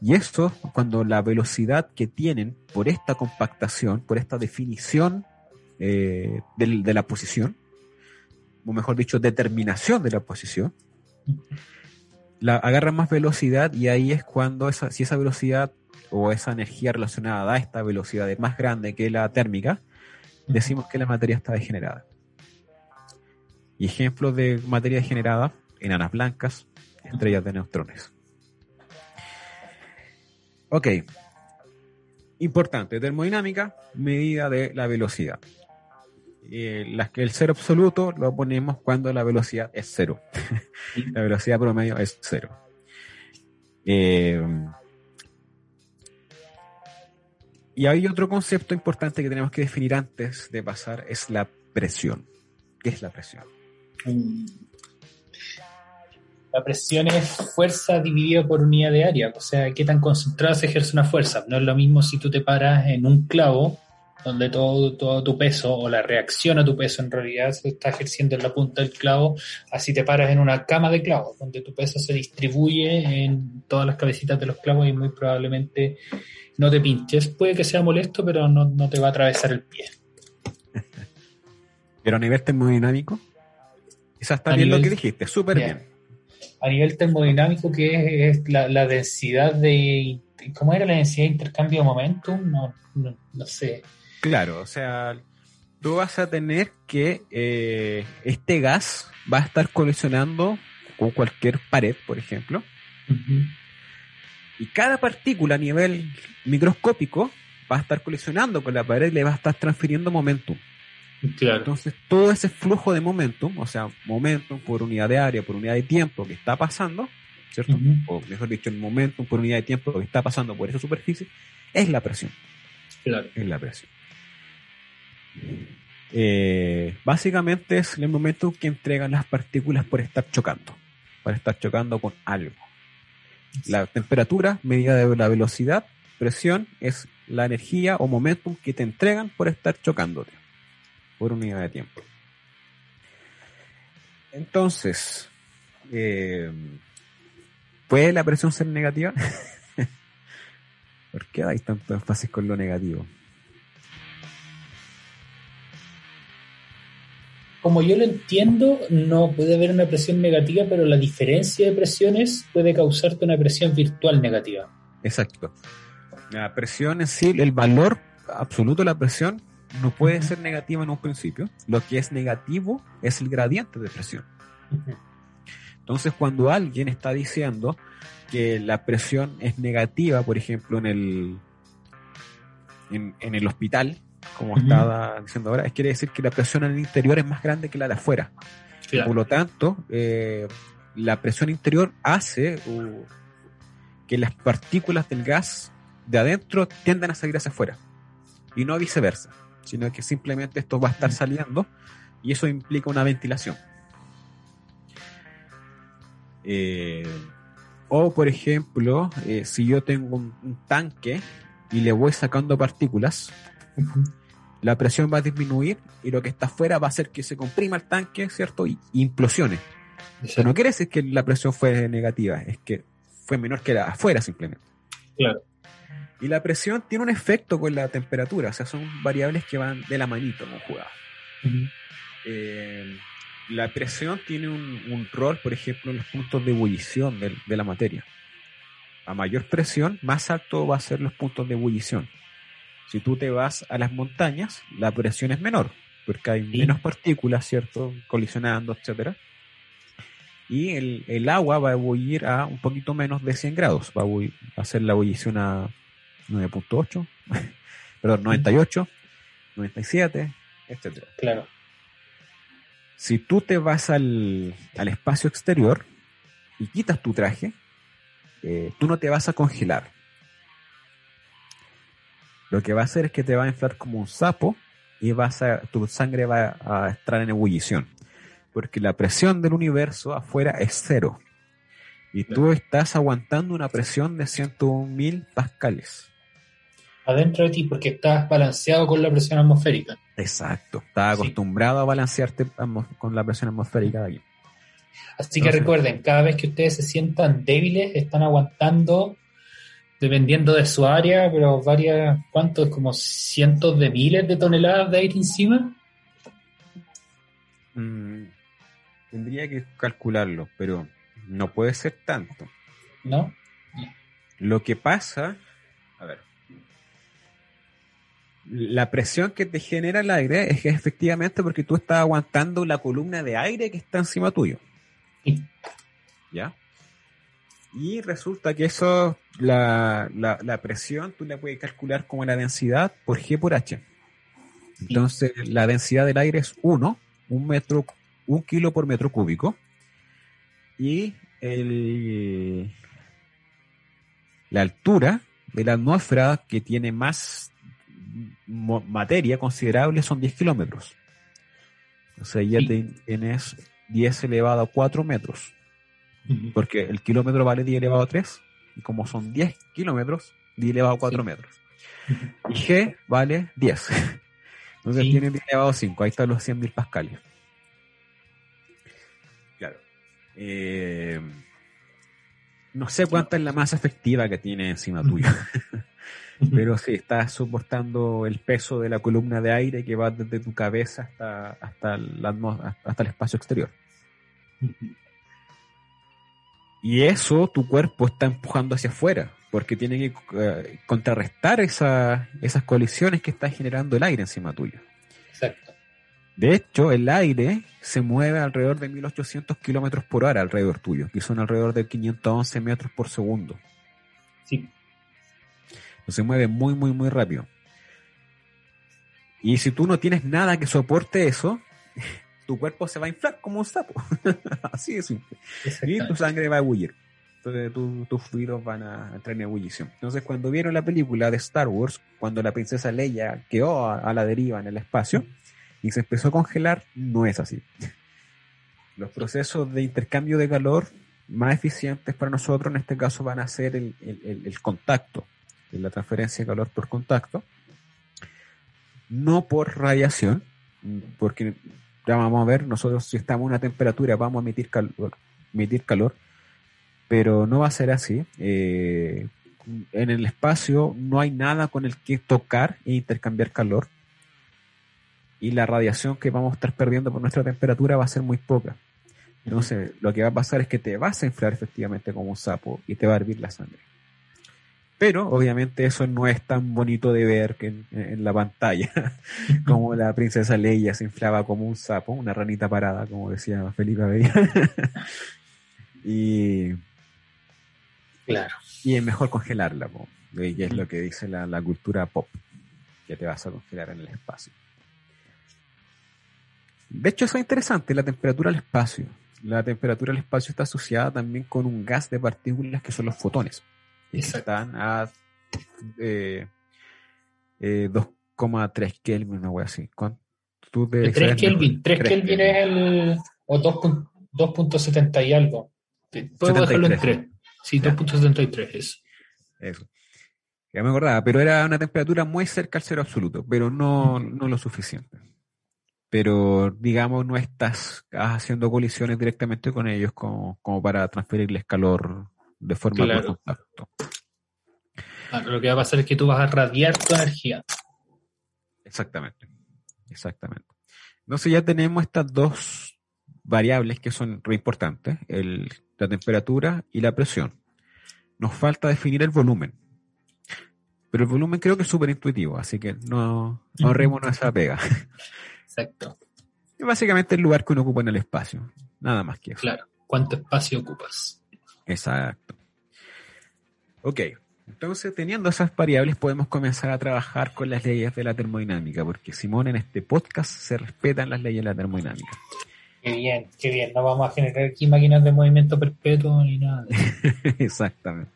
Y esto, cuando la velocidad que tienen por esta compactación, por esta definición eh, de, la posición, o mejor dicho, determinación de la posición, la, agarra más velocidad y ahí es cuando esa, si esa velocidad o esa energía relacionada a esta velocidad es más grande que la térmica, decimos que la materia está degenerada. Y ejemplos de materia degenerada, enanas blancas, estrellas de neutrones. Ok. Importante, termodinámica, medida de la velocidad. Eh, las que el cero absoluto lo ponemos cuando la velocidad es cero. la velocidad promedio es cero. Eh, y hay otro concepto importante que tenemos que definir antes de pasar, es la presión. ¿Qué es la presión? La presión es fuerza dividida por unidad de área, o sea, qué tan concentrada se ejerce una fuerza. No es lo mismo si tú te paras en un clavo donde todo, todo tu peso o la reacción a tu peso en realidad se está ejerciendo en la punta del clavo, así te paras en una cama de clavos, donde tu peso se distribuye en todas las cabecitas de los clavos y muy probablemente no te pinches. Puede que sea molesto, pero no, te va a atravesar el pie. pero a nivel termodinámico, esa está bien lo que dijiste, súper bien. A nivel termodinámico, que es, la, densidad de... ¿Cómo era la densidad de intercambio de momentum? no, no sé. Claro, o sea, tú vas a tener que eh, este gas va a estar colisionando con cualquier pared, por ejemplo. Y cada partícula a nivel microscópico va a estar colisionando con la pared y le va a estar transfiriendo momentum. Claro. Entonces, todo ese flujo de momentum, o sea, momentum por unidad de área, por unidad de tiempo que está pasando, ¿cierto? O mejor dicho, el momentum por unidad de tiempo que está pasando por esa superficie, es la presión. Claro. Es la presión. Eh, básicamente es el momento que entregan las partículas por estar chocando, por estar chocando con algo. La temperatura, medida de la velocidad, presión, es la energía o momentum que te entregan por estar chocándote por unidad de tiempo. Entonces, eh, ¿puede la presión ser negativa? ¿Por qué hay tanto énfasis con lo negativo? Como yo lo entiendo, no puede haber una presión negativa, pero la diferencia de presiones puede causarte una presión virtual negativa. Exacto. La presión en sí, el valor absoluto de la presión no puede ser negativo en un principio. Lo que es negativo es el gradiente de presión. Entonces, cuando alguien está diciendo que la presión es negativa, por ejemplo, en el, en el hospital, como estaba diciendo ahora, es quiere decir que la presión en el interior es más grande que la de afuera. Por lo tanto, eh, la presión interior hace que las partículas del gas de adentro tiendan a salir hacia afuera y no viceversa, sino que simplemente esto va a estar saliendo y eso implica una ventilación. Eh, o por ejemplo, eh, si yo tengo un, tanque y le voy sacando partículas, la presión va a disminuir y lo que está afuera va a hacer que se comprima el tanque, ¿cierto? Y, implosione. No quiere decir que la presión fue negativa, es que fue menor que la afuera simplemente. Claro. Y la presión tiene un efecto con la temperatura, o sea, son variables que van de la manito con jugado. Eh, la presión tiene un, un, rol, por ejemplo, en los puntos de ebullición de, de, la materia. A mayor presión, más alto va a ser los puntos de ebullición. Si tú te vas a las montañas, la presión es menor, porque hay sí. menos partículas, ¿cierto? Colisionando, etcétera. Y el, el, agua va a ebullir a un poquito menos de 100 grados. Va a hacer la ebullición a 9.8, perdón, 98, 97, etcétera. Claro. Si tú te vas al, al, espacio exterior y quitas tu traje, eh, tú no te vas a congelar. Lo que va a hacer es que te va a inflar como un sapo y vas a, tu sangre va a estar en ebullición. Porque la presión del universo afuera es cero. Y tú estás aguantando una presión de 101.000 pascales. Adentro de ti, porque estás balanceado con la presión atmosférica. Exacto. Estás sí. acostumbrado a balancearte con la presión atmosférica de aquí. Así que recuerden, cada vez que ustedes se sientan débiles, están aguantando, dependiendo de su área, pero varias, ¿cuántos? Como cientos de miles de toneladas de aire encima. Mm, tendría que calcularlo, pero no puede ser tanto. ¿No? Lo que pasa, a ver, la presión que te genera el aire es que efectivamente porque tú estás aguantando la columna de aire que está encima tuyo. Sí. ¿Ya? Y resulta que eso, la, la, la, presión, tú la puedes calcular como la densidad por G por H. Entonces, sí. la densidad del aire es 1, un metro, un kilo por metro cúbico. Y el, la altura de la atmósfera que tiene más materia considerable son 10 kilómetros. O sea, ya sí. tienes 10 elevado a 4 metros. Uh -huh. Porque el kilómetro vale 10 elevado a 3. Y como son 10 kilómetros, 10 elevado a 4 sí. metros. Y G vale 10. Entonces sí. tiene 10 elevado a 5. Ahí están los 100.000 pascales. Claro. Eh, no sé cuánta es la masa efectiva que tiene encima tuyo. pero sí, estás soportando el peso de la columna de aire que va desde tu cabeza hasta, hasta, la, hasta el espacio exterior. Y eso tu cuerpo está empujando hacia afuera, porque tiene que uh, contrarrestar esa, esas colisiones que está generando el aire encima tuyo. Exacto. De hecho, el aire se mueve alrededor de 1800 kilómetros por hora alrededor tuyo, que son alrededor de 511 metros por segundo. Sí se mueve muy, muy, muy rápido. Y si tú no tienes nada que soporte eso, tu cuerpo se va a inflar como un sapo. Así de simple. Y tu sangre va a ebullir. Entonces tu, tus fluidos van a entrar en ebullición. Entonces cuando vieron la película de Star Wars, cuando la princesa Leia quedó a, a la deriva en el espacio y se empezó a congelar, no es así. Los procesos de intercambio de calor más eficientes para nosotros en este caso van a ser el, el, el contacto la transferencia de calor por contacto, no por radiación, porque ya vamos a ver, nosotros si estamos a una temperatura vamos a emitir calor, emitir calor pero no va a ser así. Eh, en el espacio no hay nada con el que tocar e intercambiar calor y la radiación que vamos a estar perdiendo por nuestra temperatura va a ser muy poca. Entonces, lo que va a pasar es que te vas a inflar efectivamente como un sapo y te va a hervir la sangre. Pero obviamente eso no es tan bonito de ver que en, en la pantalla, como la princesa Leia se inflaba como un sapo, una ranita parada, como decía Felipe Abella. y, claro. y es mejor congelarla, po, y es lo que dice la, la cultura pop, que te vas a congelar en el espacio. De hecho, eso es interesante, la temperatura del espacio. La temperatura del espacio está asociada también con un gas de partículas que son los fotones. Exacto. están a eh, eh, 2,3 Kelvin, una wea así. ¿Tú 3 Kelvin, 3, 3 Kelvin es el. o 2.70 y algo. Puedo dejarlo en 3. Sí, 2.73 es. Eso. Ya me acordaba, pero era una temperatura muy cerca al cero absoluto, pero no, no lo suficiente. Pero, digamos, no estás haciendo colisiones directamente con ellos como, como para transferirles calor de forma claro. por contacto. Claro, lo que va a pasar es que tú vas a radiar tu energía. Exactamente. Exactamente. Entonces ya tenemos estas dos variables que son re importantes, el, la temperatura y la presión. Nos falta definir el volumen. Pero el volumen creo que es súper intuitivo, así que no ahorrémonos esa pega. Exacto. Es básicamente el lugar que uno ocupa en el espacio. Nada más que eso. Claro. ¿Cuánto espacio ocupas? Exacto. Ok. Entonces, teniendo esas variables, podemos comenzar a trabajar con las leyes de la termodinámica, porque Simón en este podcast se respetan las leyes de la termodinámica. Qué bien, qué bien. No vamos a generar aquí máquinas de movimiento perpetuo ni nada. Exactamente.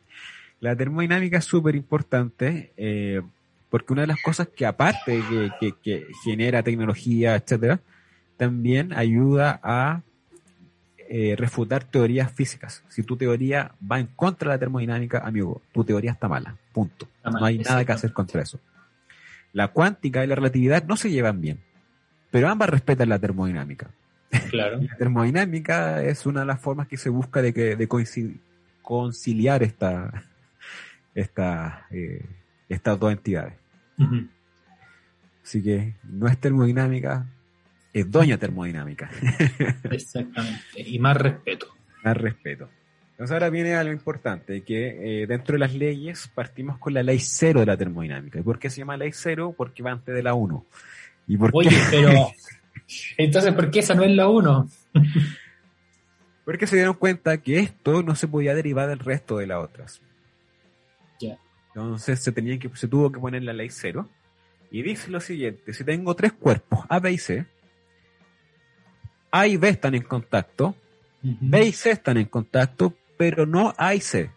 La termodinámica es súper importante eh, porque una de las cosas que aparte de que, que- que genera tecnología, etcétera, también ayuda a eh, refutar teorías físicas. Si tu teoría va en contra de la termodinámica, amigo, tu teoría está mala. Punto. Está mal, no hay nada que hacer contra eso. La cuántica y la relatividad no se llevan bien, pero ambas respetan la termodinámica. Claro. La termodinámica es una de las formas que se busca de, que, de conciliar esta, esta, eh, estas dos entidades. Así que no es termodinámica, es doña termodinámica. Exactamente. Y más respeto. Más respeto. Entonces ahora viene algo importante, que eh, dentro de las leyes partimos con la ley cero de la termodinámica. ¿Y por qué se llama ley cero? Porque va antes de la 1. ¿Y por Oye, qué? pero. Entonces, ¿por qué esa no es la 1? Porque se dieron cuenta que esto no se podía derivar del resto de las otras. Ya. Entonces se, tenía que, se tuvo que poner la ley cero. Y dice lo siguiente, si tengo tres cuerpos, A, B y C, A y B están en contacto, B y C están en contacto, pero no A y C.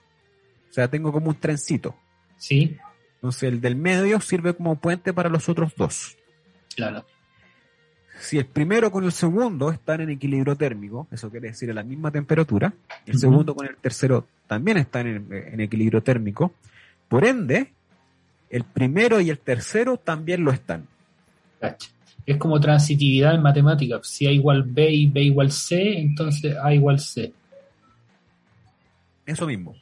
O sea, tengo como un trencito. Sí, Entonces el del medio sirve como puente para los otros dos. claro. Si el primero con el segundo están en equilibrio térmico, eso quiere decir a la misma temperatura, el segundo con el tercero también están en, en equilibrio térmico, por ende, el primero y el tercero también lo están. Cacha. Es como transitividad en matemáticas. Si A igual B y B igual C, entonces A igual C. Eso mismo,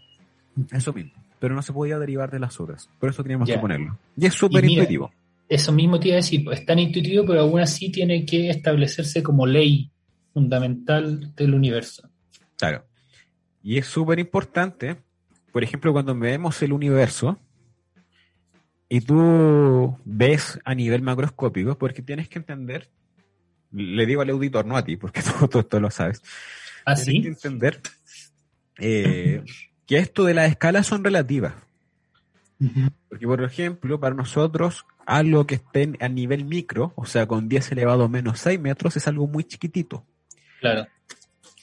eso mismo. Pero no se podía derivar de las otras, por eso teníamos Ya. que ponerlo. Y es súper intuitivo. Eso mismo te iba a decir, es tan intuitivo, pero aún así tiene que establecerse como ley fundamental del universo. Claro. Y es súper importante, por ejemplo, cuando vemos el universo y tú ves a nivel macroscópico, porque tienes que entender, le digo al auditor, no a ti, porque tú, tú, tú lo sabes, tienes Así, que entender eh, que esto de las escalas son relativas. Porque, por ejemplo, para nosotros, algo que esté a nivel micro, o sea, con 10 elevado a menos 6 metros, es algo muy chiquitito. claro.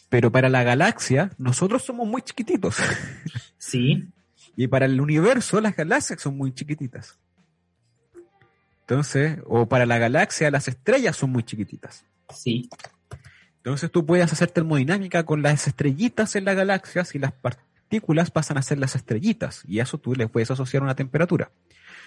Pero para la galaxia, nosotros somos muy chiquititos. Sí, Y para el universo, las galaxias son muy chiquititas. Entonces, o para la galaxia, las estrellas son muy chiquititas. sí, Entonces tú puedes hacer termodinámica con las estrellitas en las galaxias y las partículas pasan a ser las estrellitas. Y a eso tú le puedes asociar una temperatura.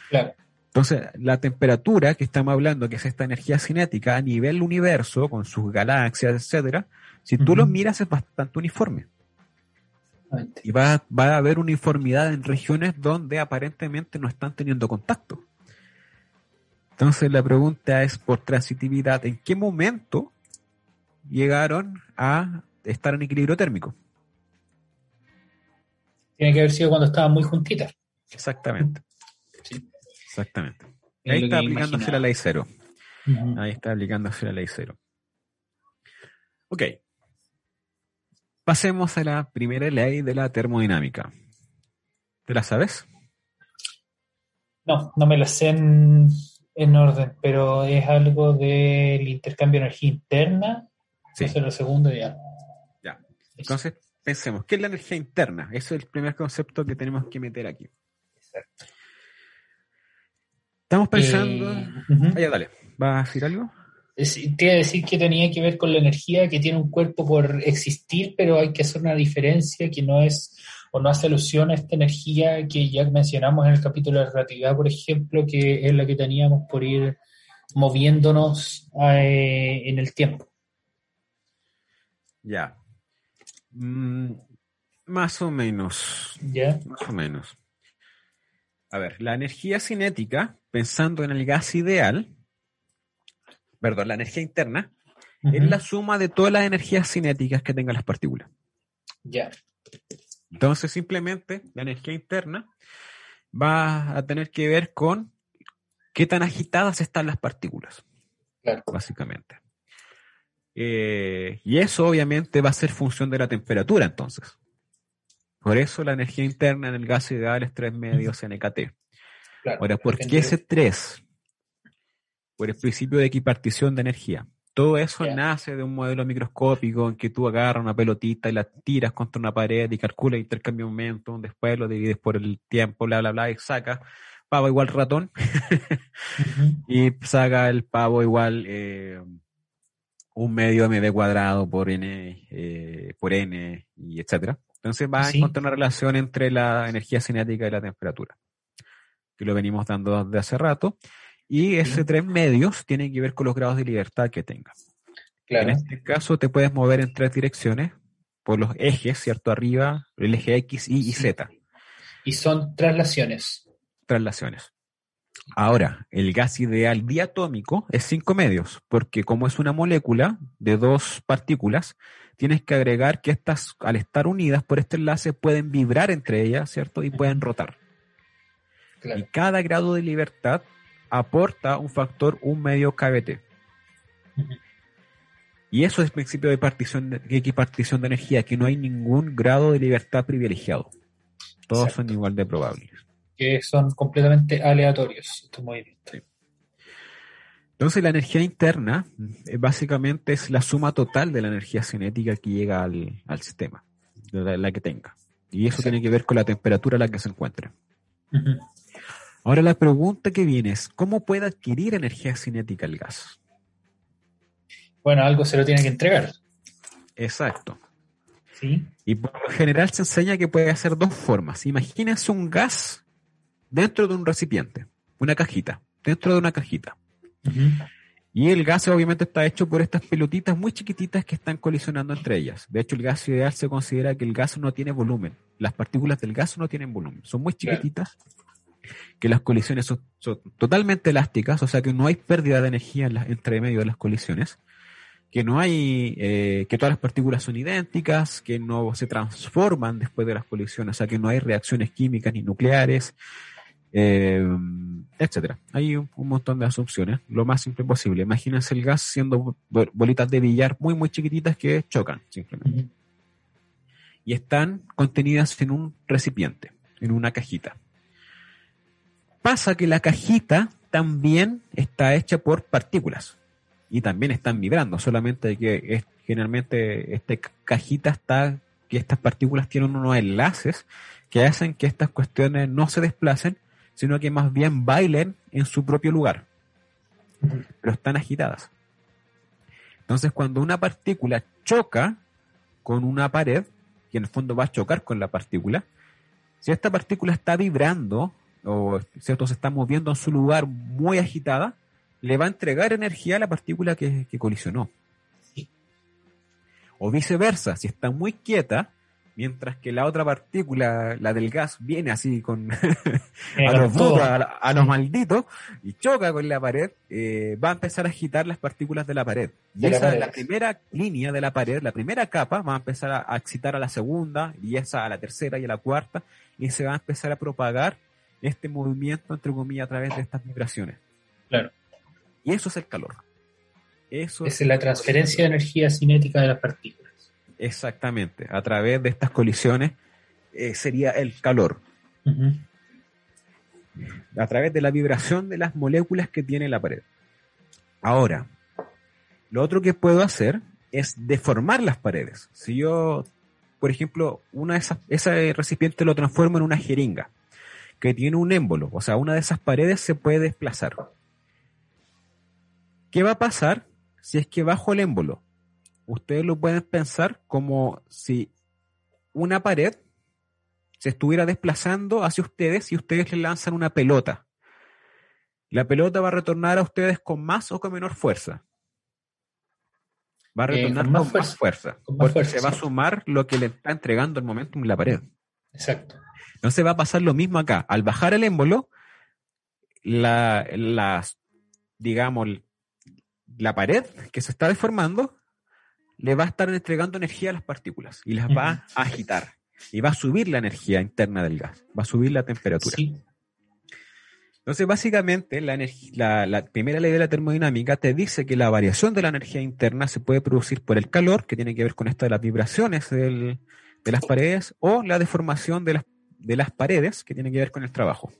claro. Entonces, la temperatura que estamos hablando, que es esta energía cinética a nivel universo, con sus galaxias, etcétera, si tú lo miras es bastante uniforme. Y va, va a haber uniformidad en regiones donde aparentemente no están teniendo contacto. Entonces la pregunta es por transitividad, ¿en qué momento llegaron a estar en equilibrio térmico? Tiene que haber sido cuando estaban muy juntitas. Exactamente. Sí. Exactamente. Es Ahí está aplicándose imaginaba. la ley cero. Ahí está aplicándose la ley cero. Ok. Pasemos a la primera ley de la termodinámica. ¿Te la sabes? No, no me la sé en, en orden, pero es algo del intercambio de energía interna. Sí. Ese es lo segundo ya. Ya. Entonces, pensemos, ¿qué es la energía interna? Ese es el primer concepto que tenemos que meter aquí. Exacto. Estamos pensando... Eh, ujú. Ah, dale. ¿Vas a decir algo? Te iba a decir que tenía que ver con la energía que tiene un cuerpo por existir, pero hay que hacer una diferencia que no es o no hace alusión a esta energía que ya mencionamos en el capítulo de relatividad, por ejemplo, que es la que teníamos por ir moviéndonos eh, en el tiempo. Ya. Mm, más o menos. ¿Ya? Más o menos. A ver, la energía cinética, pensando en el gas ideal, perdón, la energía interna, es la suma de todas las energías cinéticas que tengan las partículas. Ya. Entonces, simplemente la energía interna va a tener que ver con qué tan agitadas están las partículas, Claro. básicamente. Eh, y eso obviamente va a ser función de la temperatura entonces. Por eso la energía interna en el gas ideal es 3 medios NKT. claro. Ahora, ¿por qué ese 3? Por el principio de equipartición de energía. Todo eso nace de un modelo microscópico en que tú agarras una pelotita y la tiras contra una pared y calculas el intercambio de momentum, después lo divides por el tiempo, bla, bla, bla, y sacas pavo igual ratón y saca el pavo igual eh, un medio mv cuadrado por n, eh, por n, y etcétera. Entonces va a encontrar una relación entre la energía cinética y la temperatura, que lo venimos dando desde hace rato. Y ese tres medios tiene que ver con los grados de libertad que tenga. Claro. En este caso te puedes mover en tres direcciones por los ejes, ¿cierto? Arriba, el eje X, Y y. Z, Y son traslaciones. traslaciones. Ahora, el gas ideal diatómico es cinco medios, porque como es una molécula de dos partículas, tienes que agregar que estas, al estar unidas por este enlace, pueden vibrar entre ellas, ¿cierto? Y pueden rotar. Y cada grado de libertad aporta un factor un medio KBT. Y eso es el principio de partición de, de equipartición de energía, que no hay ningún grado de libertad privilegiado. Todos Exacto. son igual de probables. Que son completamente aleatorios estos movimientos. Entonces la energía interna eh, básicamente es la suma total de la energía cinética que llega al, al sistema, la, la que tenga. Y eso Exacto. tiene que ver con la temperatura a la que se encuentre. Ujú. Ahora la pregunta que viene es, ¿cómo puede adquirir energía cinética el gas? Bueno, algo se lo tiene que entregar. Exacto. ¿Sí? Y por lo general se enseña que puede hacer dos formas. Imagínense un gas dentro de un recipiente, una cajita, dentro de una cajita. Y el gas obviamente está hecho por estas pelotitas muy chiquititas que están colisionando entre ellas. De hecho, el gas ideal se considera que el gas no tiene volumen. Las partículas del gas no tienen volumen. Son muy Claro. Que las colisiones son, son totalmente elásticas, o sea que no hay pérdida de energía en la- entre medio de las colisiones, que no hay, eh, que todas las partículas son idénticas, que no se transforman después de las colisiones, o sea que no hay reacciones químicas ni nucleares, eh, etcétera. Hay un, un montón de asunciones, lo más simple posible. Imagínense el gas siendo bo- bolitas de billar muy, muy chiquititas que chocan simplemente. Y están contenidas en un recipiente, en una cajita. Pasa que la cajita también está hecha por partículas y también están vibrando, solamente que generalmente esta ca- cajita está, que estas partículas tienen unos enlaces que hacen que estas cuestiones no se desplacen, sino que más bien bailen en su propio lugar, pero están agitadas. Entonces, cuando una partícula choca con una pared, que en el fondo va a chocar con la partícula, si esta partícula está vibrando o ¿cierto? se está moviendo en su lugar muy agitada, le va a entregar energía a la partícula que, que colisionó. Sí. O viceversa, si está muy quieta, mientras que la otra partícula, la del gas, viene así con Viene a los a, a los malditos, y choca con la pared, eh, va a empezar a agitar las partículas de la pared. Y De la esa, pared. la primera línea de la pared, la primera capa, va a empezar a, a excitar a la segunda, y esa a la tercera y a la cuarta, y se va a empezar a propagar este movimiento, entre comillas, a través de estas vibraciones. Claro. Y eso es el calor. Eso Es la transferencia de energía cinética de las partículas. Exactamente. A través de estas colisiones eh, sería el calor. A través de la vibración de las moléculas que tiene la pared. Ahora, lo otro que puedo hacer es deformar las paredes. Si yo, por ejemplo, una de esas, ese recipiente lo transformo en una jeringa que tiene un émbolo, o sea, una de esas paredes se puede desplazar. ¿Qué va a pasar si es que bajo el émbolo? Ustedes lo pueden pensar como si una pared se estuviera desplazando hacia ustedes y ustedes le lanzan una pelota. La pelota va a retornar a ustedes con más o con menor fuerza. Va a Eh, retornar con con más más fuerza. Con más porque fuerza, se va a sumar lo que le está entregando el momentum la pared. Exacto. Entonces va a pasar lo mismo acá. Al bajar el émbolo, la, la, digamos, la pared que se está deformando le va a estar entregando energía a las partículas y las va a agitar y va a subir la energía interna del gas, va a subir la temperatura. Entonces, básicamente, la, la, primera ley de la termodinámica te dice que la variación de la energía interna se puede producir por el calor, que tiene que ver con esto de las vibraciones de las paredes, o la deformación de las, de las paredes, que tiene que ver con el trabajo.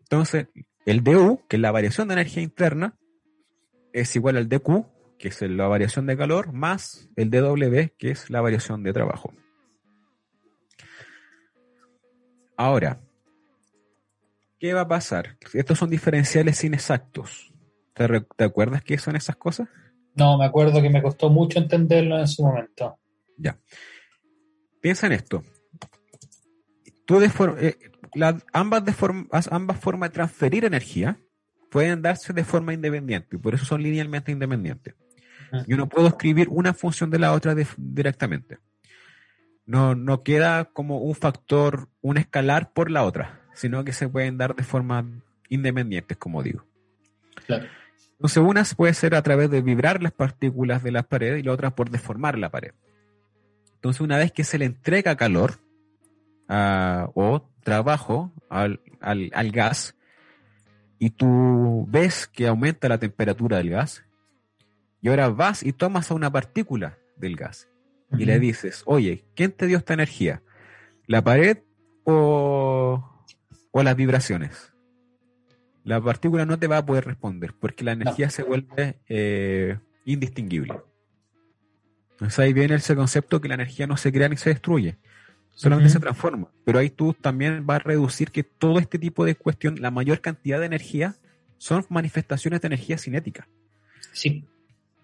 Entonces, el du, que es la variación de energía interna, es igual al dq, que es la variación de calor, más el dw, que es la variación de trabajo. Ahora, ¿qué va a pasar? Estos son diferenciales inexactos. ¿Te, acuerdas qué son esas cosas? No, me acuerdo que me costó mucho entenderlo en su momento. Ya. Piensa en esto. Tú eh, ambas, ambas formas de transferir energía pueden darse de forma independiente y por eso son linealmente independientes. Yo no puedo escribir una función de la otra directamente no, no queda como un factor, un escalar por la otra, sino que se pueden dar de forma independientes, como digo. Claro. Entonces, una puede ser a través de vibrar las partículas de la pared y la otra por deformar la pared. Entonces, una vez que se le entrega calor o trabajo al, al gas y tú ves que aumenta la temperatura del gas, y ahora vas y tomas a una partícula del gas y le dices, oye, ¿quién te dio esta energía? ¿La pared o, las vibraciones? La partícula no te va a poder responder porque la energía se vuelve eh, indistinguible. Entonces ahí viene ese concepto que la energía no se crea ni se destruye, solamente se transforma. Pero ahí tú también vas a reducir que todo este tipo de cuestión, la mayor cantidad de energía, son manifestaciones de energía cinética. Sí.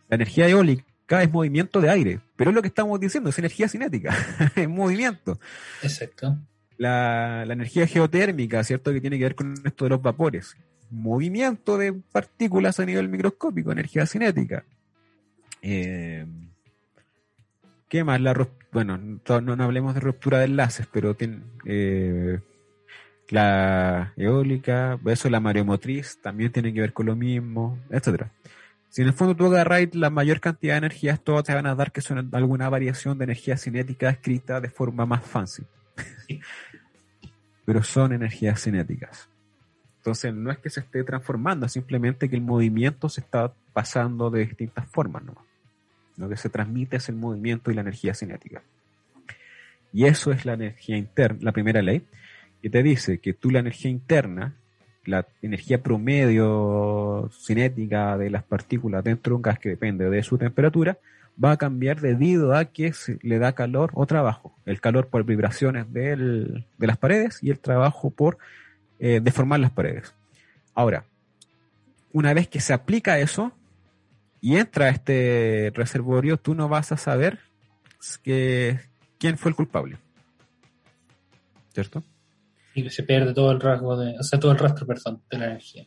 La energía eólica es movimiento de aire, pero es lo que estamos diciendo, es energía cinética, es movimiento. Exacto. La, energía geotérmica, ¿cierto? Que tiene que ver con esto de los vapores. Movimiento de partículas a nivel microscópico, energía cinética. Eh, ¿Qué más? La, bueno, no, hablemos de ruptura de enlaces, pero tiene, eh, la eólica, eso la mareomotriz también tiene que ver con lo mismo, etcétera. Si en el fondo tú agarras la mayor cantidad de energías, todas te van a dar que son alguna variación de energía cinética escrita de forma más fancy. Pero son energías cinéticas. Entonces no es que se esté transformando, simplemente que el movimiento se está pasando de distintas formas ¿no? Lo que se transmite es el movimiento y la energía cinética. Y eso es la energía interna, la primera ley, que te dice que tú la energía interna la energía promedio cinética de las partículas dentro de un gas que depende de su temperatura va a cambiar debido a que se le da calor o trabajo. El calor por vibraciones de las paredes y el trabajo por eh, deformar las paredes. Ahora, una vez que se aplica eso y entra este reservorio, tú no vas a saber que, quién fue el culpable. ¿Cierto? y se pierde todo el rasgo de, o sea, todo el rastro, perdón, de la energía.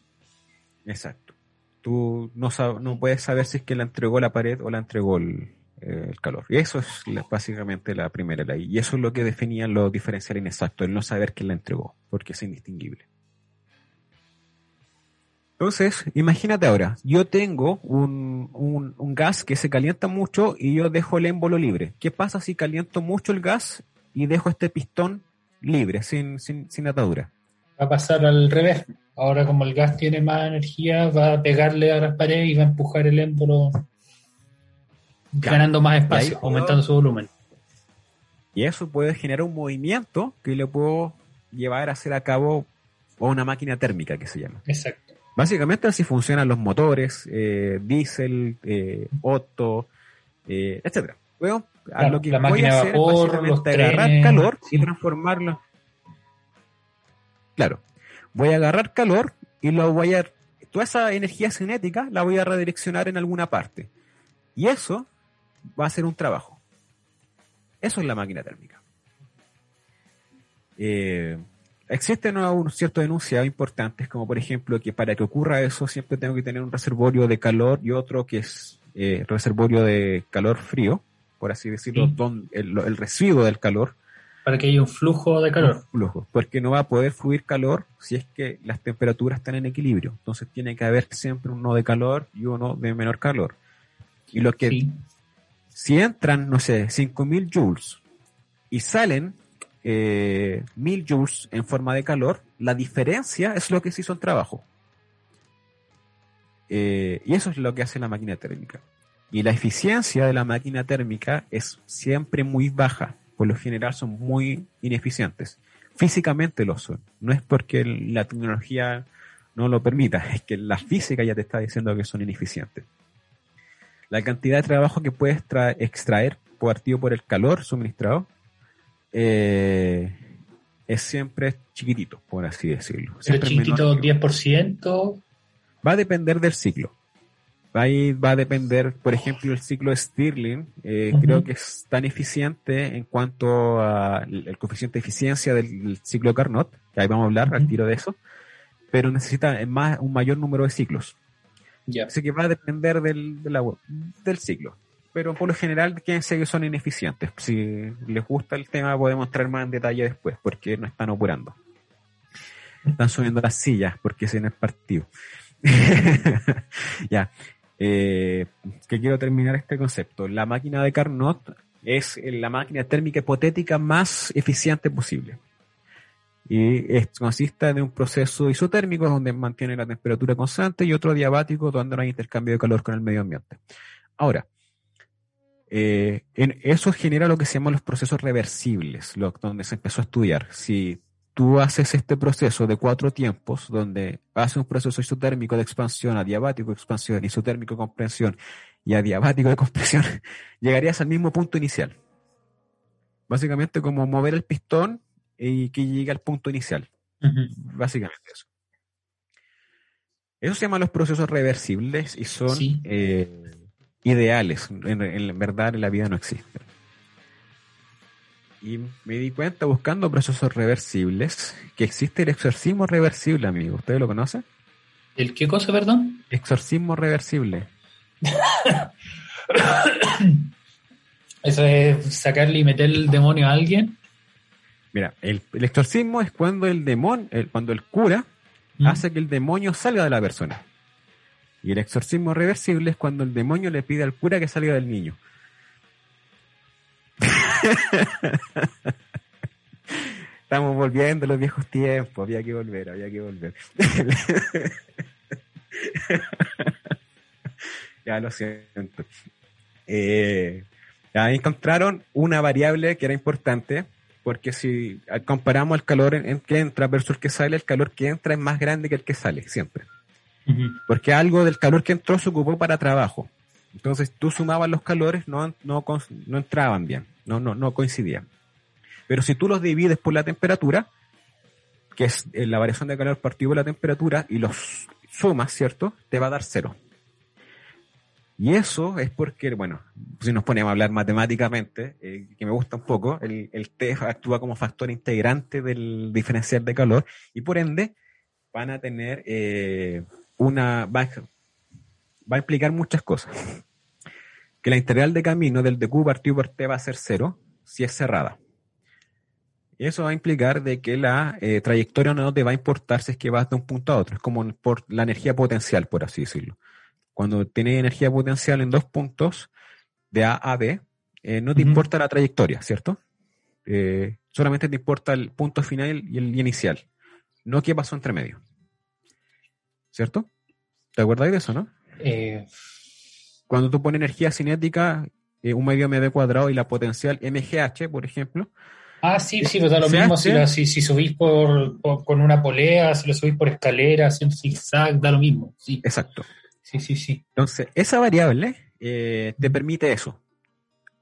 Exacto. Tú no, no puedes saber si es que la entregó la pared o la entregó el, eh, calor. Y eso es básicamente la primera ley. Y eso es lo que definían los diferenciales inexactos, el no saber quién la entregó, porque es indistinguible. Entonces, imagínate ahora, yo tengo un, un, un, gas que se calienta mucho y yo dejo el émbolo libre. ¿Qué pasa si caliento mucho el gas y dejo este pistón libre, sin, sin, sin atadura. Va a pasar al revés. Ahora como el gas tiene más energía, va a pegarle a las paredes y va a empujar el émbolo ganando más espacio, aumentando su volumen. Y eso puede generar un movimiento que le puedo llevar a hacer a cabo o una máquina térmica que se llama. Exacto. Básicamente así funcionan los motores, eh, diésel, eh, Otto, eh, etcétera lo que la voy a hacer es agarrar calor y transformarlo. Claro, voy a agarrar calor y lo voy a toda esa energía cinética la voy a redireccionar en alguna parte. Y eso va a ser un trabajo. Eso es la máquina térmica. Eh, existen unos ciertos enunciados importantes, como por ejemplo que para que ocurra eso siempre tengo que tener un reservorio de calor y otro que es eh, reservorio de calor frío por así decirlo, el, residuo del calor. Para que haya un flujo de calor. Un flujo, porque no va a poder fluir calor si es que las temperaturas están en equilibrio. Entonces tiene que haber siempre uno de calor y uno de menor calor. Y lo que, Sí. si entran, no sé, 5000 joules y salen eh, 1000 joules en forma de calor, la diferencia es lo que se hizo el trabajo. Eh, y eso es lo que hace la máquina térmica. Y la eficiencia de la máquina térmica es siempre muy baja. Por lo general son muy ineficientes. Físicamente lo son. No es porque la tecnología no lo permita, es que la física ya te está diciendo que son ineficientes. La cantidad de trabajo que puedes tra- extraer partido por el calor suministrado eh, es siempre chiquitito, por así decirlo. Siempre chiquitito, que- 10%. Va a depender del ciclo. Ahí va a depender, por ejemplo, el ciclo de Stirling, eh, creo que es tan eficiente en cuanto al coeficiente de eficiencia del, del ciclo Carnot, que ahí vamos a hablar al tiro de eso, pero necesita más, un mayor número de ciclos. Ya. Así que va a depender del, del, del ciclo. Pero por lo general, quédense que son ineficientes. Si les gusta el tema, podemos entrar más en detalle después, porque no están operando. Están subiendo las sillas, porque es en el partido. ya. Eh, que quiero terminar este concepto. La máquina de Carnot es la máquina térmica hipotética más eficiente posible. Y consiste de un proceso isotérmico donde mantiene la temperatura constante y otro diabático donde no hay intercambio de calor con el medio ambiente. Ahora, eh, en- eso genera lo que se llaman los procesos reversibles, lo, donde se empezó a estudiar. Si tú haces este proceso de cuatro tiempos, donde haces un proceso isotérmico de expansión, adiabático de expansión, isotérmico de compresión y adiabático de compresión, llegarías al mismo punto inicial. Básicamente como mover el pistón y que llegue al punto inicial. Básicamente eso. Eso se llaman los procesos reversibles y son Sí. eh, ideales. En, en verdad en la vida no existen. Y me di cuenta buscando procesos reversibles que existe el exorcismo reversible, amigo. ¿Ustedes lo conocen? ¿El qué cosa, perdón? Exorcismo reversible. Eso es sacarle y meter el demonio a alguien. Mira, el, el exorcismo es cuando el demonio, el- cuando el cura Mm. hace que el demonio salga de la persona. Y el exorcismo reversible es cuando el demonio le pide al cura que salga del niño. Estamos volviendo a los viejos tiempos, había que volver, había que volver. ya lo siento. Eh, ya encontraron una variable que era importante, porque si comparamos el calor en, que entra versus el que sale, el calor que entra es más grande que el que sale, siempre. Porque algo del calor que entró se ocupó para trabajo. Entonces tú sumabas los calores, no, no, no entraban bien, no, no, no coincidían. Pero si tú los divides por la temperatura, que es eh, la variación de calor partido por la temperatura, y los sumas, ¿cierto? Te va a dar cero. Y eso es porque, bueno, si nos ponemos a hablar matemáticamente, eh, que me gusta un poco, el, el T actúa como factor integrante del diferencial de calor y por ende van a tener eh, una... Va, a- va a implicar muchas cosas. Que la integral de camino del dq partido por t va a ser cero si es cerrada. Y eso va a implicar de que la eh, trayectoria no te va a importar si es que vas de un punto a otro. Es como por la energía potencial, por así decirlo. Cuando tienes energía potencial en dos puntos, de A a B, eh, no te importa la trayectoria, ¿cierto? Eh, solamente te importa el punto final y el inicial, no qué pasó entre medio. ¿Cierto? ¿Te acuerdas de eso, no? Eh, Cuando tú pones energía cinética, eh, un medio mv cuadrado y la potencial mgh, por ejemplo, ah, sí, sí, pero da lo ¿Se mismo si, la- si, si subís por, por- con una polea, si lo subís por escalera, haciendo zigzag, da lo mismo. Sí, exacto. sí, sí, sí. Entonces, esa variable eh, te permite eso.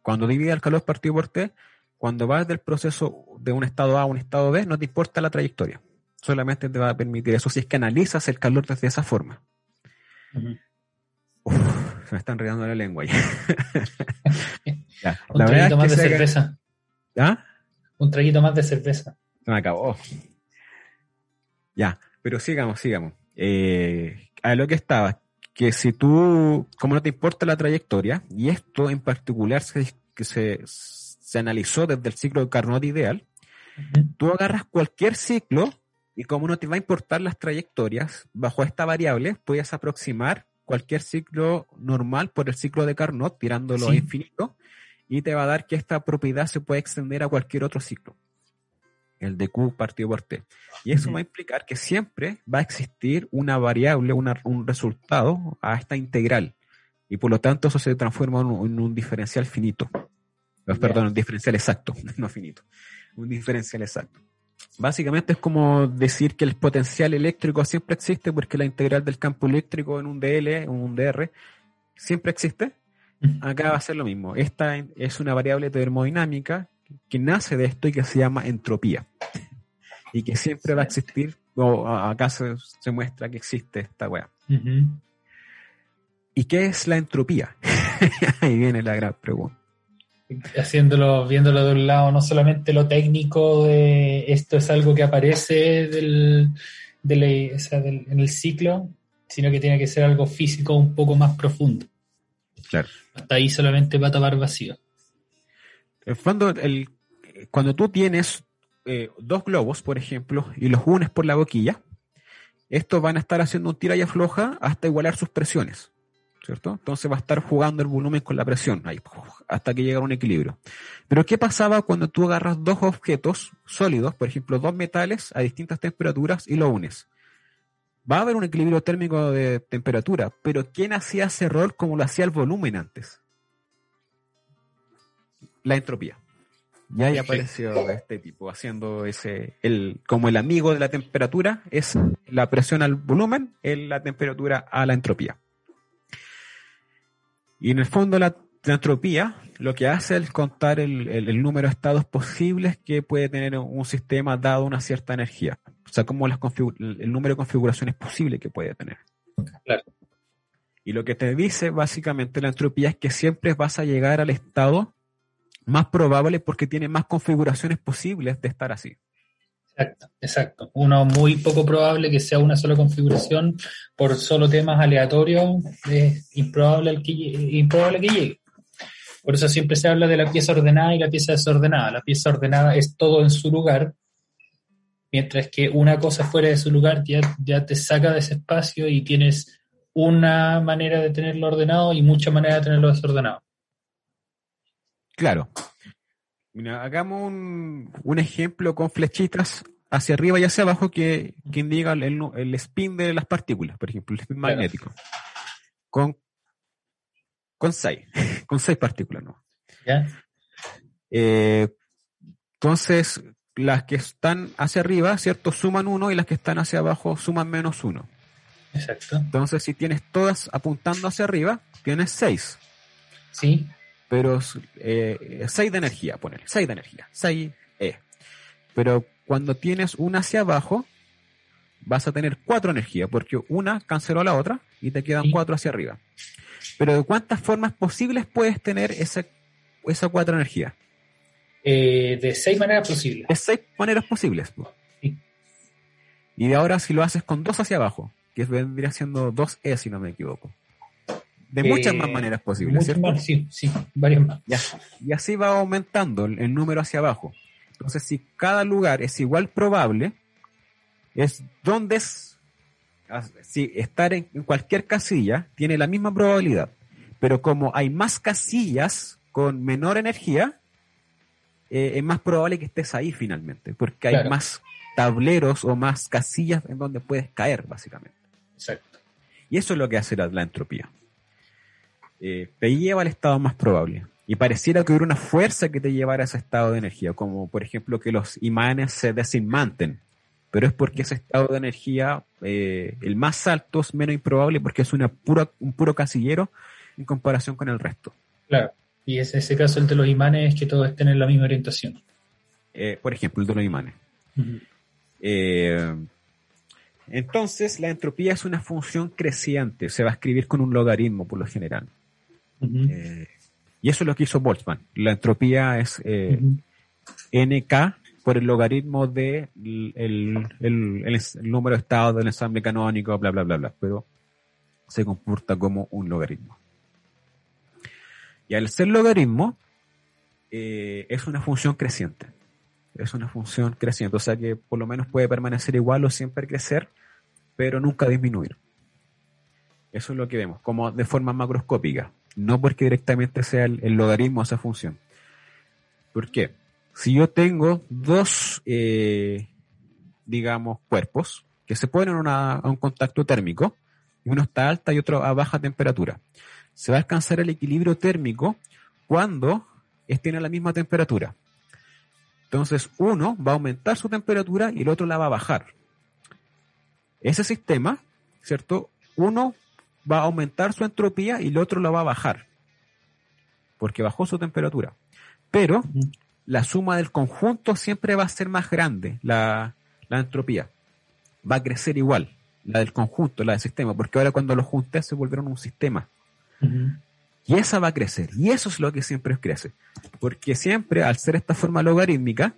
Cuando divide el calor partido por T, cuando vas del proceso de un estado A a un estado B, no te importa la trayectoria. Solamente te va a permitir eso si es que analizas el calor desde esa forma. Uf, se me está enredando la lengua ya. Ya, Un la traguito más es de que cerveza. ¿Ah? Un traguito más de cerveza. Se me acabó. Ya, pero sigamos, sigamos. Eh, a lo que estaba, que si tú, como no te importa la trayectoria, y esto en particular se, que se, se analizó desde el ciclo de Carnot ideal, Tú agarras cualquier ciclo y como no te va a importar las trayectorias, bajo esta variable puedes aproximar cualquier ciclo normal por el ciclo de Carnot, tirándolo a infinito, y te va a dar que esta propiedad se puede extender a cualquier otro ciclo. El de Q partido por T. Y eso va a implicar que siempre va a existir una variable, un resultado a esta integral. Y por lo tanto eso se transforma en un, diferencial finito. Perdón, un diferencial exacto, no finito. Un diferencial exacto. Básicamente es como decir que el potencial eléctrico siempre existe porque la integral del campo eléctrico en un DL, en un DR, siempre existe. Acá va a ser lo mismo. Esta es una variable termodinámica que nace de esto y que se llama entropía. Y que siempre va a existir, o acá se, muestra que existe esta weá. ¿Y qué es la entropía? Ahí viene la gran pregunta haciéndolo, viéndolo de un lado, no solamente lo técnico de esto es algo que aparece del, en el ciclo, sino que tiene que ser algo físico un poco más profundo. Claro. Hasta ahí solamente va a tapar vacío. En fondo, el, cuando tú tienes eh, dos globos, por ejemplo, y los unes por la boquilla, estos van a estar haciendo un tira y afloja hasta igualar sus presiones. ¿Cierto? Entonces va a estar jugando el volumen con la presión ahí, hasta que llega a un equilibrio. Pero ¿qué pasaba cuando tú agarras dos objetos sólidos, por ejemplo, dos metales a distintas temperaturas y lo unes? Va a haber un equilibrio térmico de temperatura, pero ¿quién hacía ese rol como lo hacía el volumen antes? La entropía. Ya ahí apareció este tipo, haciendo ese, el, como el amigo de la temperatura es la presión al volumen, en la temperatura a la entropía. Y en el fondo la, entropía lo que hace es contar el, número de estados posibles que puede tener un sistema dado una cierta energía. O sea, como las el número de configuraciones posibles que puede tener. Claro. Y lo que te dice básicamente la entropía es que siempre vas a llegar al estado más probable porque tiene más configuraciones posibles de estar así. Exacto, exacto. Uno muy poco probable que sea una sola configuración por solo temas aleatorios, es improbable, que, improbable que llegue. Por eso siempre se habla de la pieza ordenada y la pieza desordenada. La pieza ordenada es todo en su lugar, mientras que una cosa fuera de su lugar ya, ya te saca de ese espacio y tienes una manera de tenerlo ordenado y mucha manera de tenerlo desordenado. Claro, Mira, hagamos un, ejemplo con flechitas hacia arriba y hacia abajo que, indica el, spin de las partículas, por ejemplo, el spin magnético. Con, con seis, con seis partículas, ¿no? Eh, entonces, las que están hacia arriba, ¿cierto? Suman uno y las que están hacia abajo suman menos uno. Exacto. Entonces, si tienes todas apuntando hacia arriba, tienes seis. Sí pero eh, 6 de energía, ponele, 6 de energía, 6 E. Pero cuando tienes una hacia abajo, vas a tener 4 energía, porque una canceló a la otra y te quedan 4 hacia arriba. Pero ¿de cuántas formas posibles puedes tener esa, esa 4 energía? Eh, de 6 maneras posibles. De 6 maneras posibles. Y de ahora si lo haces con 2 hacia abajo, que vendría siendo 2E si no me equivoco. De muchas más eh, maneras posibles, ¿cierto? sí, sí, varias más. Y así va aumentando el, número hacia abajo. Entonces, si cada lugar es igual probable, es donde es, si estar en, cualquier casilla tiene la misma probabilidad. Pero como hay más casillas con menor energía, eh, es más probable que estés ahí finalmente, porque hay más tableros o más casillas en donde puedes caer, básicamente. Exacto. Y eso es lo que hace la entropía eh, te lleva al estado más probable. Y pareciera que hubiera una fuerza que te llevara a ese estado de energía, como por ejemplo que los imanes se desinmanten. Pero es porque ese estado de energía, eh, el más alto, es menos improbable porque es una pura, un puro casillero en comparación con el resto. Claro, y es ese caso el de los imanes es que todos estén en la misma orientación. Eh, por ejemplo, el de los imanes. entonces, la entropía es una función creciente, se va a escribir con un logaritmo por lo general. Eh, y eso es lo que hizo Boltzmann. La entropía es eh, nk por el logaritmo de el, número de estados del ensamble canónico, bla, bla, bla, bla. Pero se comporta como un logaritmo. Y al ser logaritmo, eh, es una función creciente. es una función creciente, o sea que por lo menos puede permanecer igual o siempre crecer, pero nunca disminuir. Eso es lo que vemos, como de forma macroscópica, no porque directamente sea el, logaritmo esa función. ¿Por qué? Si yo tengo dos, eh, digamos, cuerpos que se ponen a un contacto térmico, y uno está alta y otro a baja temperatura, se va a alcanzar el equilibrio térmico cuando estén a la misma temperatura. Entonces uno va a aumentar su temperatura y el otro la va a bajar. Ese sistema, ¿cierto? Uno va a aumentar su entropía y el otro la va a bajar, porque bajó su temperatura. Pero la suma del conjunto siempre va a ser más grande, la, entropía. Va a crecer igual, la del conjunto, la del sistema, porque ahora cuando los junté se volvieron un sistema. Y esa va a crecer. Y eso es lo que siempre crece. Porque siempre, al ser esta forma logarítmica,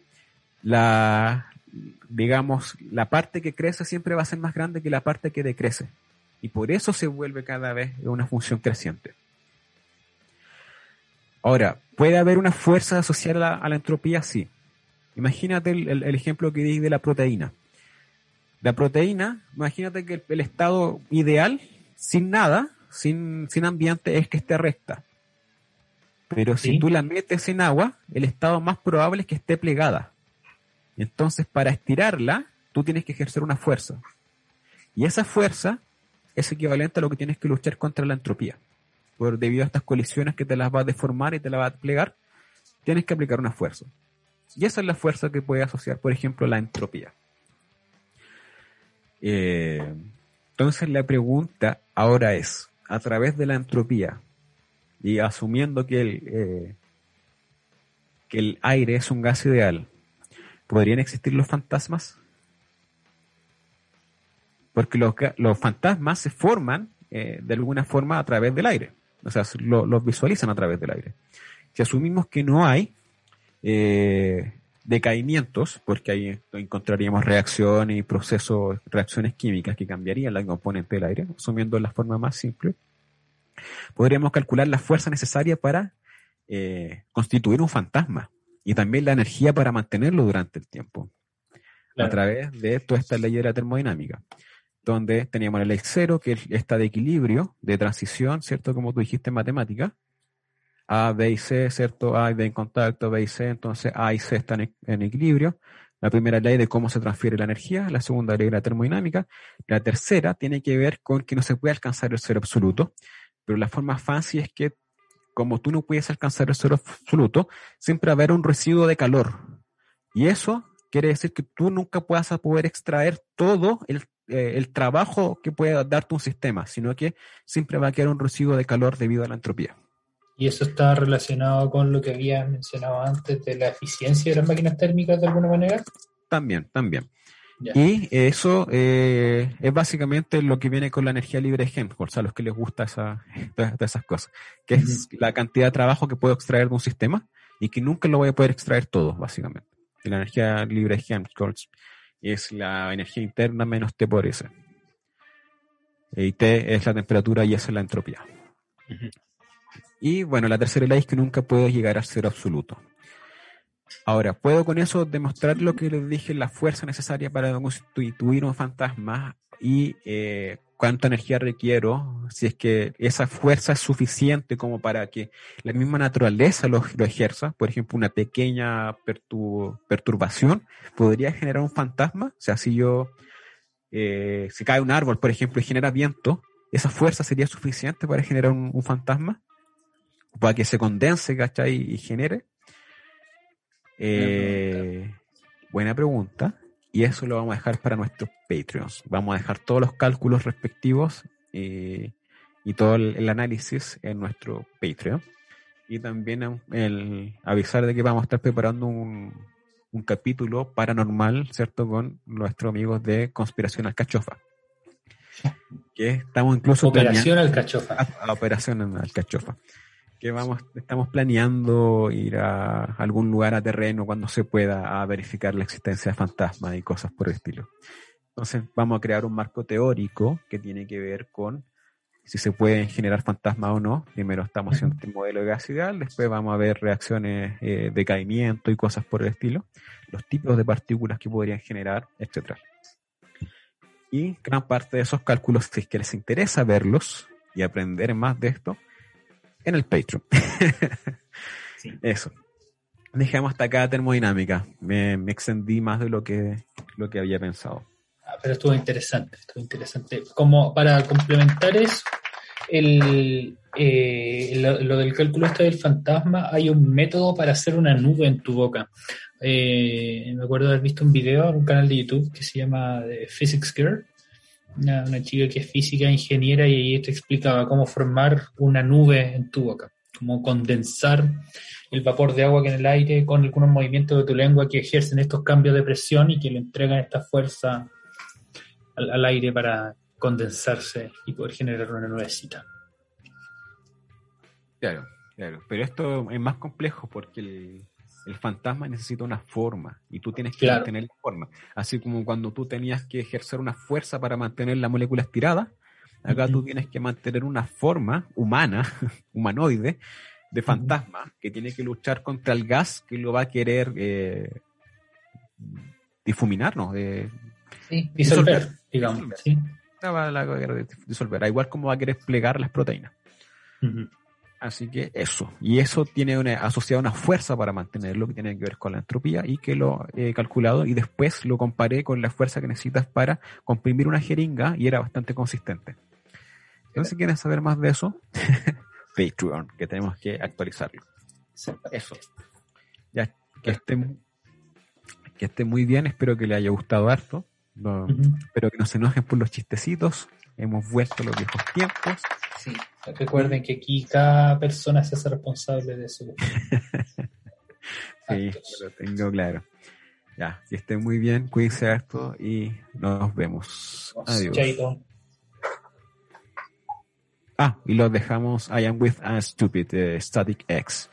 la, digamos, la parte que crece siempre va a ser más grande que la parte que decrece. Y por eso se vuelve cada vez una función creciente. Ahora, ¿puede haber una fuerza asociada a la, entropía? Sí. Imagínate el, ejemplo que di de la proteína. La proteína, imagínate que el estado ideal, sin nada, sin, sin ambiente es que esté recta. Pero si tú la metes en agua, el estado más probable es que esté plegada. Entonces, para estirarla, tú tienes que ejercer una fuerza. Y esa fuerza es equivalente a lo que tienes que luchar contra la entropía. Por debido a estas colisiones que te las va a deformar y te las va a plegar, tienes que aplicar una fuerza. Y esa es la fuerza que puede asociar, por ejemplo, la entropía. Eh, entonces la pregunta ahora es, a través de la entropía y asumiendo que el, eh, que el aire es un gas ideal, ¿podrían existir los fantasmas? Porque los, los fantasmas se forman eh, de alguna forma a través del aire, o sea, los visualizan a través del aire. Si asumimos que no hay eh, decaimientos, porque ahí encontraríamos reacciones y procesos, reacciones químicas que cambiarían la componente del aire, asumiendo la forma más simple, podríamos calcular la fuerza necesaria para eh, constituir un fantasma y también la energía para mantenerlo durante el tiempo, a través de toda esta ley de la termodinámica, donde teníamos la ley cero, que está de equilibrio, de transición, ¿cierto? Como tú dijiste en matemática, a, B y C, ¿cierto? A y B en contacto, B y C, entonces A y C están en equilibrio. La primera ley de cómo se transfiere la energía, la segunda ley de la termodinámica. La tercera tiene que ver con que no se puede alcanzar el cero absoluto, pero la forma fancy es que como tú no puedes alcanzar el cero absoluto, siempre va a haber un residuo de calor. Y eso quiere decir que tú nunca puedas poder extraer todo el, eh, el trabajo que puede darte un sistema, sino que siempre va a quedar un residuo de calor debido a la entropía. ¿Y eso está relacionado con lo que había mencionado antes de la eficiencia de las máquinas térmicas de alguna manera? También, también. Y eso eh, es básicamente lo que viene con la energía libre de Helmholtz, a los que les gusta esa, todas, esas cosas, que es la cantidad de trabajo que puedo extraer de un sistema y que nunca lo voy a poder extraer todo, básicamente. Y la energía libre de Helmholtz es la energía interna menos T por S. Y T es la temperatura y S es la entropía. Y bueno, la tercera ley es que nunca puedo llegar al cero absoluto. Ahora, ¿puedo con eso demostrar lo que les dije, la fuerza necesaria para constituir un fantasma y eh, cuánta energía requiero? Si es que esa fuerza es suficiente como para que la misma naturaleza lo, ejerza, por ejemplo, una pequeña perturbación podría generar un fantasma. O sea, si yo, eh, si cae un árbol, por ejemplo, y genera viento, esa fuerza sería suficiente para generar un fantasma para que se condense, ¿cachai? Y genere. Eh, buena pregunta. Y eso lo vamos a dejar para nuestros Patreons. Vamos a dejar todos los cálculos respectivos eh, y todo el, análisis en nuestro Patreon. Y también el avisar de que vamos a estar preparando un, un capítulo paranormal, ¿cierto? Con nuestros amigos de Conspiración Alcachofa. Que estamos incluso. Operación Alcachofa. A, Operación Alcachofa que vamos, estamos planeando ir a algún lugar a terreno cuando se pueda a verificar la existencia de fantasmas y cosas por el estilo. Entonces vamos a crear un marco teórico que tiene que ver con si se pueden generar fantasmas o no. Primero estamos haciendo este modelo de gas ideal, después vamos a ver reacciones eh, de caimiento y cosas por el estilo, los tipos de partículas que podrían generar, etc. Y gran parte de esos cálculos, si es que les interesa verlos y aprender más de esto, en el Patreon. Eso. Dejamos hasta acá termodinámica. Me, me, extendí más de lo que, lo que había pensado. Ah, pero estuvo interesante, estuvo interesante. Como para complementar eso, el, eh, lo, del cálculo este del fantasma, hay un método para hacer una nube en tu boca. Eh, me acuerdo de haber visto un video en un canal de YouTube que se llama eh, Physics Girl, una, una, chica que es física, ingeniera, y ahí te explicaba cómo formar una nube en tu boca, cómo condensar el vapor de agua que en el aire con algunos movimientos de tu lengua que ejercen estos cambios de presión y que le entregan esta fuerza al, aire para condensarse y poder generar una nuevecita. Claro, claro. Pero esto es más complejo porque el, el fantasma necesita una forma y tú tienes que Claro. mantener la forma. Así como cuando tú tenías que ejercer una fuerza para mantener la molécula estirada, acá tú tienes que mantener una forma humana, humanoide, de fantasma que tiene que luchar contra el gas que lo va a querer eh, difuminar, ¿no? De, Sí, disolver, Disolver. digamos. Disolver. Sí. va a disolver, igual como va a querer plegar las proteínas. Así que eso. Y eso tiene una, asociado una fuerza para mantenerlo que tiene que ver con la entropía y que lo he calculado y después lo comparé con la fuerza que necesitas para comprimir una jeringa y era bastante consistente. Entonces, si quieren saber más de eso, Patreon, que tenemos que actualizarlo. Eso. Ya, que estén, que estén muy bien, espero que les haya gustado harto. No- espero que no se enojen por los chistecitos. Hemos vuelto a los viejos tiempos. Sí. Recuerden que aquí cada persona se hace responsable de su Sí, lo tengo claro. Ya, que estén muy bien, cuídense harto y nos vemos. Adiós. Chaito. Ah, y los dejamos I am with a stupid eh, static X.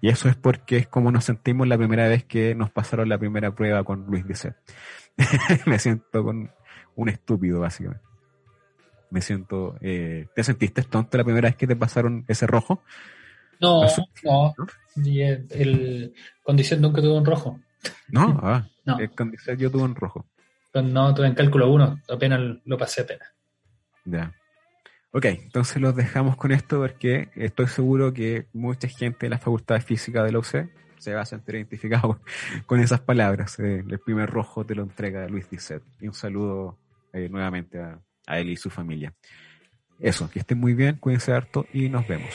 Y eso es porque es como nos sentimos la primera vez que nos pasaron la primera prueba con Luis Dice. Me siento con un estúpido, básicamente. Me siento. Eh, ¿Te sentiste tonto la primera vez que te pasaron ese rojo? No, no. ¿no? Y el, el- condición nunca tuvo un rojo. No, ah, No. el condición yo tuve un rojo. No tuve en cálculo uno, apenas lo pasé apenas. Ya. Ok, entonces los dejamos con esto porque estoy seguro que mucha gente de la Facultad de Física de la UC se va a sentir identificado con esas palabras. Eh, el primer rojo te lo entrega Luis Disset. Y un saludo eh, nuevamente a, a él y su familia. Eso, que estén muy bien, cuídense harto y nos vemos.